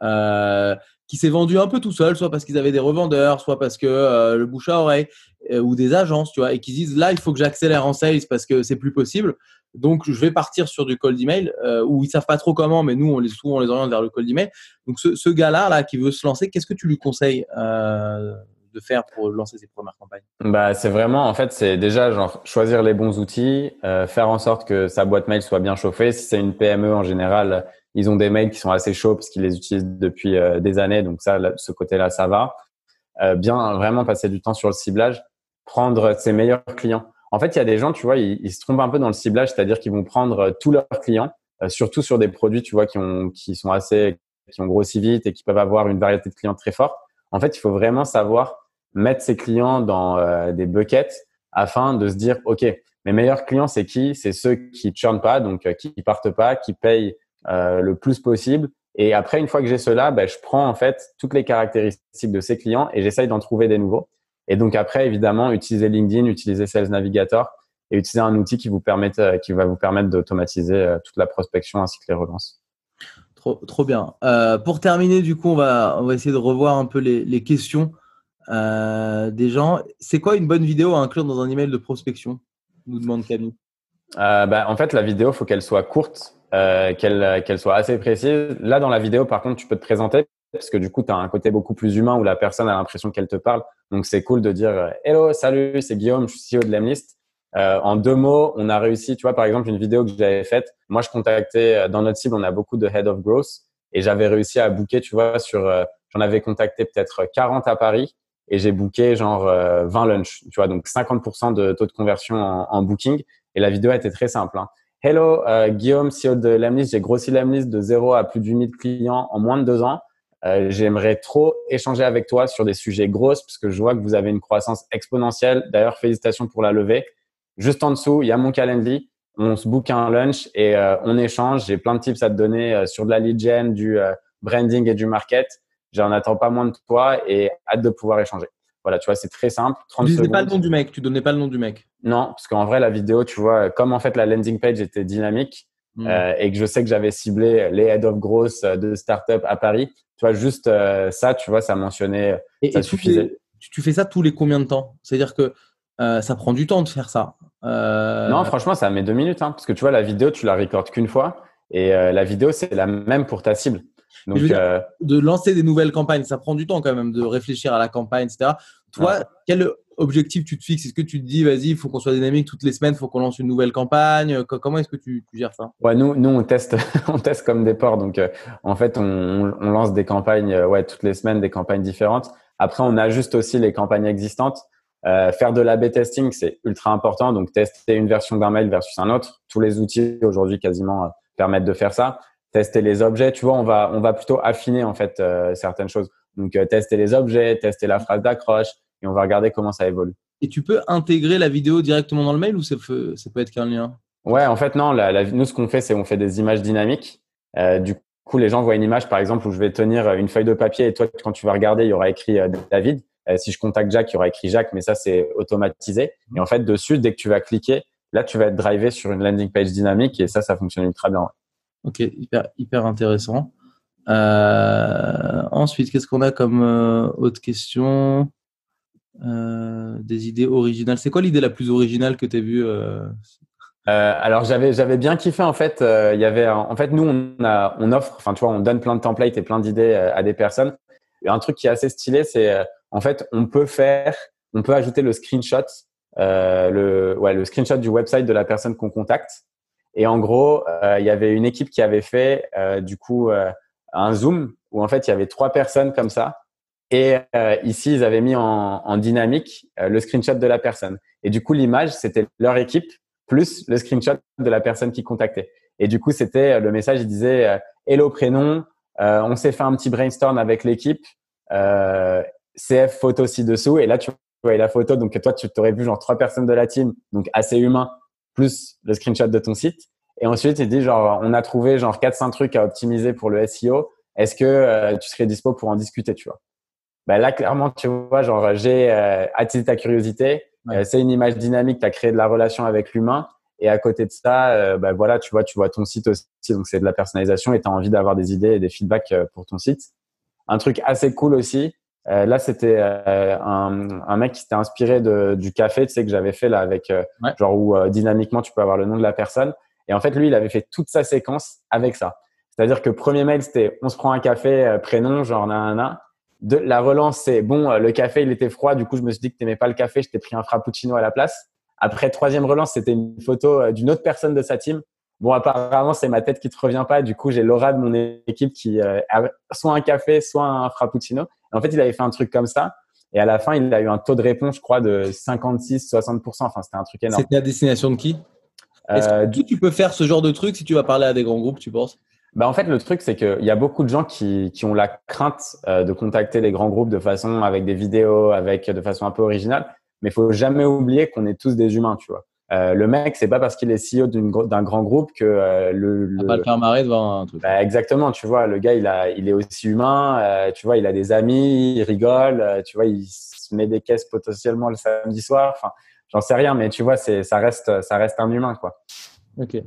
euh, qui s'est vendu un peu tout seul, soit parce qu'ils avaient des revendeurs, soit parce que euh, le bouche à oreille euh, ou des agences, tu vois, et qui disent là il faut que j'accélère en sales parce que c'est plus possible. Donc je vais partir sur du cold email où ils savent pas trop comment, mais nous on les souvent on les oriente vers le cold email. Donc ce, ce gars-là là qui veut se lancer, qu'est-ce que tu lui conseilles de faire pour lancer ses premières campagnes? Bah c'est vraiment en fait c'est déjà genre choisir les bons outils, faire en sorte que sa boîte mail soit bien chauffée. Si c'est une PME en général ils ont des mails qui sont assez chauds parce qu'ils les utilisent depuis euh, des années. Donc ça, ce côté-là, ça va. Euh, bien vraiment passer du temps sur le ciblage, prendre ses meilleurs clients. En fait, il y a des gens, tu vois, ils, se trompent un peu dans le ciblage, c'est-à-dire qu'ils vont prendre euh, tous leurs clients, surtout sur des produits, tu vois, qui ont, qui sont assez, qui ont grossi vite et qui peuvent avoir une variété de clients très forte. En fait, il faut vraiment savoir mettre ses clients dans des buckets afin de se dire, OK, mes meilleurs clients, c'est qui? C'est ceux qui churnent pas, donc qui partent pas, qui payent euh, le plus possible. Et après, une fois que j'ai cela, ben, je prends en fait toutes les caractéristiques de ces clients et j'essaye d'en trouver des nouveaux. Et donc après, évidemment, utiliser LinkedIn, utiliser Sales Navigator et utiliser un outil qui vous permette, euh, qui va vous permettre d'automatiser euh, toute la prospection ainsi que les relances. Trop, trop bien. Euh, pour terminer, du coup, on va, on va essayer de revoir un peu les, les questions euh, des gens. C'est quoi une bonne vidéo à inclure dans un email de prospection? Nous demande Camille. Euh, bah, en fait, la vidéo, faut qu'elle soit courte euh, qu'elle qu'elle soit assez précise. Là, dans la vidéo, par contre, tu peux te présenter parce que du coup, tu as un côté beaucoup plus humain où la personne a l'impression qu'elle te parle. Donc, c'est cool de dire euh, Hello, salut, c'est Guillaume, je suis CEO de Lemlist. Euh, en deux mots, on a réussi, tu vois, par exemple, une vidéo que j'avais faite. Moi, je contactais, euh, dans notre cible, on a beaucoup de Head of Growth et j'avais réussi à booker, tu vois, sur, j'en avais contacté peut-être 40 à Paris et j'ai booké genre 20 lunchs, tu vois, donc 50% de taux de conversion en, en, booking. Et la vidéo était très simple. Hein. Hello, euh, Guillaume, CEO de Lemlist. J'ai grossi Lemlist de 0 à plus de 8000 clients en moins de deux ans. Euh, J'aimerais trop échanger avec toi sur des sujets grosses parce que je vois que vous avez une croissance exponentielle. D'ailleurs, félicitations pour la levée. Juste en dessous, il y a mon calendrier. On se book un lunch et euh, on échange. J'ai plein de tips à te donner sur de la lead gen, du branding et du market. J'en attends pas moins de toi et hâte de pouvoir échanger. Voilà, tu vois, c'est très simple. tu disais pas le nom du mec. Tu donnais pas le nom du mec. Non, parce qu'en vrai, la vidéo, tu vois, comme en fait la landing page était dynamique hmm. euh, et que je sais que j'avais ciblé les head of growth euh, de startup à Paris, tu vois, juste euh, ça, tu vois, ça mentionnait, et, ça suffisait. Tu fais, ça tous les combien de temps? C'est-à-dire que ça prend du temps de faire ça Non, franchement, ça met deux minutes, hein, parce que tu vois, la vidéo, tu la recordes qu'une fois et la vidéo, c'est la même pour ta cible. Donc, de lancer des nouvelles campagnes, ça prend du temps quand même de réfléchir à la campagne, etc. Toi, quel objectif tu te fixes? Est-ce que tu te dis, vas-y, il faut qu'on soit dynamique toutes les semaines, il faut qu'on lance une nouvelle campagne? Comment est-ce que tu, gères ça? Ouais, nous, nous, on teste, on teste comme des porcs. Donc, euh, en fait, on, on, lance des campagnes euh, ouais, toutes les semaines, des campagnes différentes. Après, on ajuste aussi les campagnes existantes. Euh, faire de l'A-B testing, c'est ultra important. Donc, tester une version d'un mail versus un autre. Tous les outils aujourd'hui quasiment permettent de faire ça. Tester les objets, tu vois, on va, on va plutôt affiner en fait certaines choses. Donc, tester les objets, tester la phrase d'accroche, et on va regarder comment ça évolue. Et tu peux intégrer la vidéo directement dans le mail ou ça peut, ça peut être qu'un lien? Ouais, en fait, non. La, nous, ce qu'on fait, c'est on fait des images dynamiques. Euh, du coup, les gens voient une image, par exemple, où je vais tenir une feuille de papier et toi, quand tu vas regarder, il y aura écrit euh, David. Euh, si je contacte Jacques, il y aura écrit Jacques, mais ça, c'est automatisé. Et en fait, dessus, dès que tu vas cliquer, là, tu vas être drivé sur une landing page dynamique et ça, ça fonctionne ultra bien. Ok, hyper, intéressant. ensuite, qu'est-ce qu'on a comme autre question? Euh, des idées originales. C'est quoi l'idée la plus originale que tu as vue euh? euh, alors j'avais j'avais bien kiffé en fait. Il y avait en fait nous on a on offre, enfin tu vois, on donne plein de templates et plein d'idées à des personnes. Et un truc qui est assez stylé, c'est en fait on peut faire, on peut ajouter le screenshot, le ouais le screenshot du website de la personne qu'on contacte. Et en gros, il y avait une équipe qui avait fait du coup un zoom où en fait il y avait trois personnes comme ça. Et euh, ici, ils avaient mis en, en dynamique euh, le screenshot de la personne. Et du coup, l'image, c'était leur équipe plus le screenshot de la personne qui contactait. Et du coup, c'était euh, le message, il disait Hello prénom, on s'est fait un petit brainstorm avec l'équipe, CF photo ci-dessous. Et là, tu voyais la photo. Donc, toi, tu t'aurais vu genre trois personnes de la team, donc assez humain, plus le screenshot de ton site. Et ensuite, il dit genre, on a trouvé genre 4-5 trucs à optimiser pour le SEO. Est-ce que tu serais dispo pour en discuter, tu vois? Bah là, clairement, tu vois, genre, j'ai euh, attisé ta curiosité. Euh, c'est une image dynamique, tu as créé de la relation avec l'humain. Et à côté de ça, euh, bah, voilà, tu vois, tu vois ton site aussi. Donc, c'est de la personnalisation et tu as envie d'avoir des idées et des feedbacks pour ton site. Un truc assez cool aussi. Là, c'était un, un, mec qui s'était inspiré de, du café, tu sais, que j'avais fait là avec, genre, où dynamiquement, tu peux avoir le nom de la personne. Et en fait, lui, il avait fait toute sa séquence avec ça. C'est-à-dire que premier mail, c'était on se prend un café, prénom, genre, nanana de, la relance, c'est bon, euh, le café, il était froid. Du coup, je me suis dit que tu n'aimais pas le café. Je t'ai pris un frappuccino à la place. Après, troisième relance, c'était une photo euh, d'une autre personne de sa team. Bon, apparemment, c'est ma tête qui te revient pas. Du coup, j'ai l'aura de mon équipe qui euh, a soit un café, soit un frappuccino. En fait, il avait fait un truc comme ça. Et à la fin, il a eu un taux de réponse, je crois, de 56, 60%. Enfin, c'était un truc énorme. C'était à destination de qui? Est-ce que tu peux faire ce genre de truc si tu vas parler à des grands groupes, tu penses? Bah en fait, le truc, c'est qu'il y a beaucoup de gens qui, qui ont la crainte euh, de contacter les grands groupes de façon avec des vidéos, avec de façon un peu originale. Mais il faut jamais oublier qu'on est tous des humains, tu vois. Euh, le mec, c'est pas parce qu'il est CEO d'un grand groupe que euh, le, le... va le faire marrer devant un truc. Bah, exactement, tu vois, le gars, il a, il est aussi humain. Euh, tu vois, il a des amis, il rigole. Tu vois, il se met des caisses potentiellement le samedi soir. Enfin, j'en sais rien, mais tu vois, c'est, ça reste, ça reste un humain, quoi. Ok.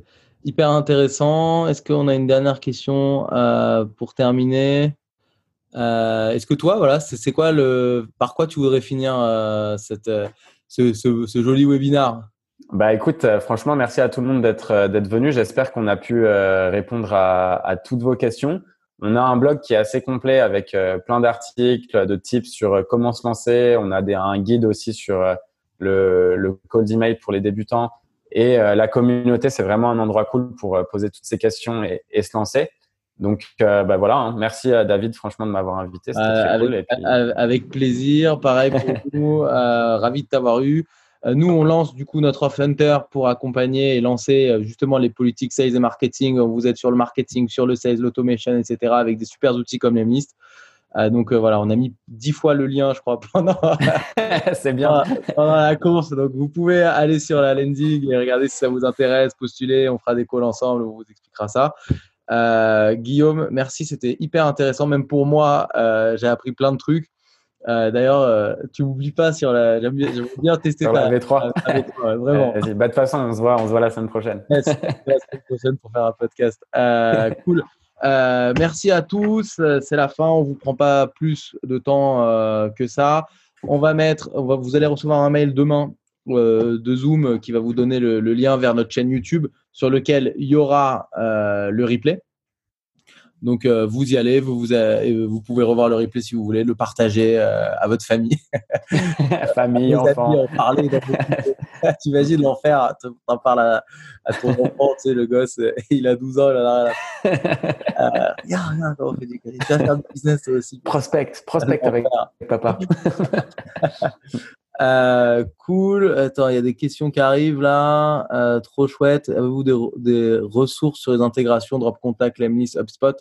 Hyper intéressant. Est-ce qu'on a une dernière question pour terminer? Est-ce que toi, voilà, c'est quoi le, par quoi tu voudrais finir cette, ce, ce, joli webinar? Bah écoute, franchement, merci à tout le monde d'être d'être venu. J'espère qu'on a pu répondre à, à, toutes vos questions. On a un blog qui est assez complet avec plein d'articles, de tips sur comment se lancer. On a des, un guide aussi sur le, le cold email pour les débutants. Et euh, la communauté, c'est vraiment un endroit cool pour euh, poser toutes ces questions et, et se lancer. Donc, euh, bah voilà, hein. merci à David, franchement, de m'avoir invité. Très avec, cool. Puis... avec plaisir, pareil pour nous, ravi de t'avoir eu. Nous, on lance du coup notre Off Hunter pour accompagner et lancer justement les politiques sales et marketing. Vous êtes sur le marketing, sur le sales, l'automation, etc. avec des super outils comme Lemlist. Euh, donc euh, voilà, on a mis dix fois le lien, je crois, pendant, c'est bien. pendant la course. Donc vous pouvez aller sur la landing et regarder si ça vous intéresse, postuler. On fera des calls ensemble, on vous expliquera ça. Euh, Guillaume, merci, c'était hyper intéressant. Même pour moi, j'ai appris plein de trucs. D'ailleurs, tu n'oublies pas sur la. J'aime bien, tester sur la V3. vraiment. bah, de toute façon, on se voit, on se voit la semaine prochaine. la semaine prochaine pour faire un podcast. cool. Euh, merci à tous. C'est la fin. On vous prend pas plus de temps euh, que ça. On va mettre, on va, vous allez recevoir un mail demain euh, de Zoom qui va vous donner le, le, lien vers notre chaîne YouTube sur lequel il y aura le replay. Donc, euh, vous y allez, vous, vous, euh, vous, pouvez revoir le replay si vous voulez, le partager euh, à votre famille. famille, enfants. En parler tu imagines l'enfer, tu en parles à, à, ton enfant, tu sais, le gosse, il a 12 ans, il a euh, Regarde, regarde comment on fait du Tu vas faire du business aussi. Prospect, prospect avec papa. Euh, cool. Attends, il y a des questions qui arrivent là. Euh, trop chouette. Avez-vous des, des, ressources sur les intégrations Drop Contact, Lemlist, HubSpot?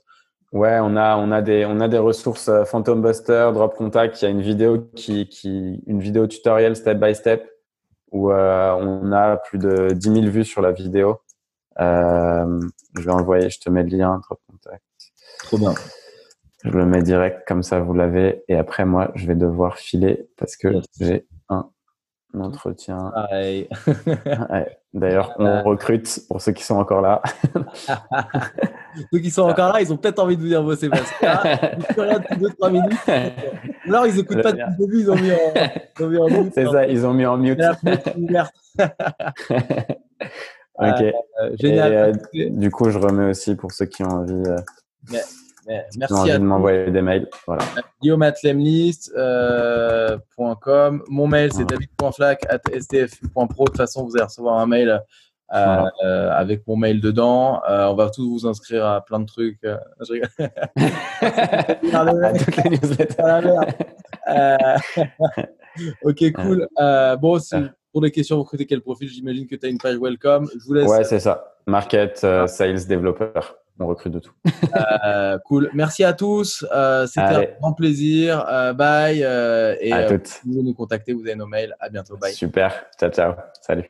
Ouais, on a, on a des, on a des ressources euh, Phantom Buster, Drop Contact. Il y a une vidéo qui, qui, une vidéo tutoriel step by step où euh, on a plus de 10 000 vues sur la vidéo. Je vais envoyer, je te mets le lien, Drop Contact. Trop bien. Je le mets direct, comme ça vous l'avez. Et après, moi, je vais devoir filer parce que j'ai un entretien. ouais. D'ailleurs, on recrute pour ceux qui sont encore là. ceux qui sont encore là, ils ont peut-être envie de venir bosser parce que là, ils rien depuis 2-3 minutes. Alors, ils n'écoutent pas depuis le début, ils ont mis en, en mute. C'est ça, ils ont mis en mute. ok. Euh, génial. Et, euh, du coup, je remets aussi pour ceux qui ont envie. Euh, Mais merci à de m'envoyer des mails. Voilà. guillaumeatlemlist.com. Mon mail, c'est david.flac.stf.pro. De toute façon, vous allez recevoir un mail euh, avec mon mail dedans. on va tous vous inscrire à plein de trucs. je rigole. ok, cool. bon, pour les questions, vous recrutez quel profil J'imagine que tu as une page welcome. Je vous laisse. Ouais, c'est ça. Market, sales, développeur on recrute de tout. Euh, cool. Merci à tous. Euh, c'était un grand plaisir. Euh, bye. et à toutes. vous nous contacter, vous avez nos mails. À bientôt. Bye. Super. Ciao, ciao. Salut.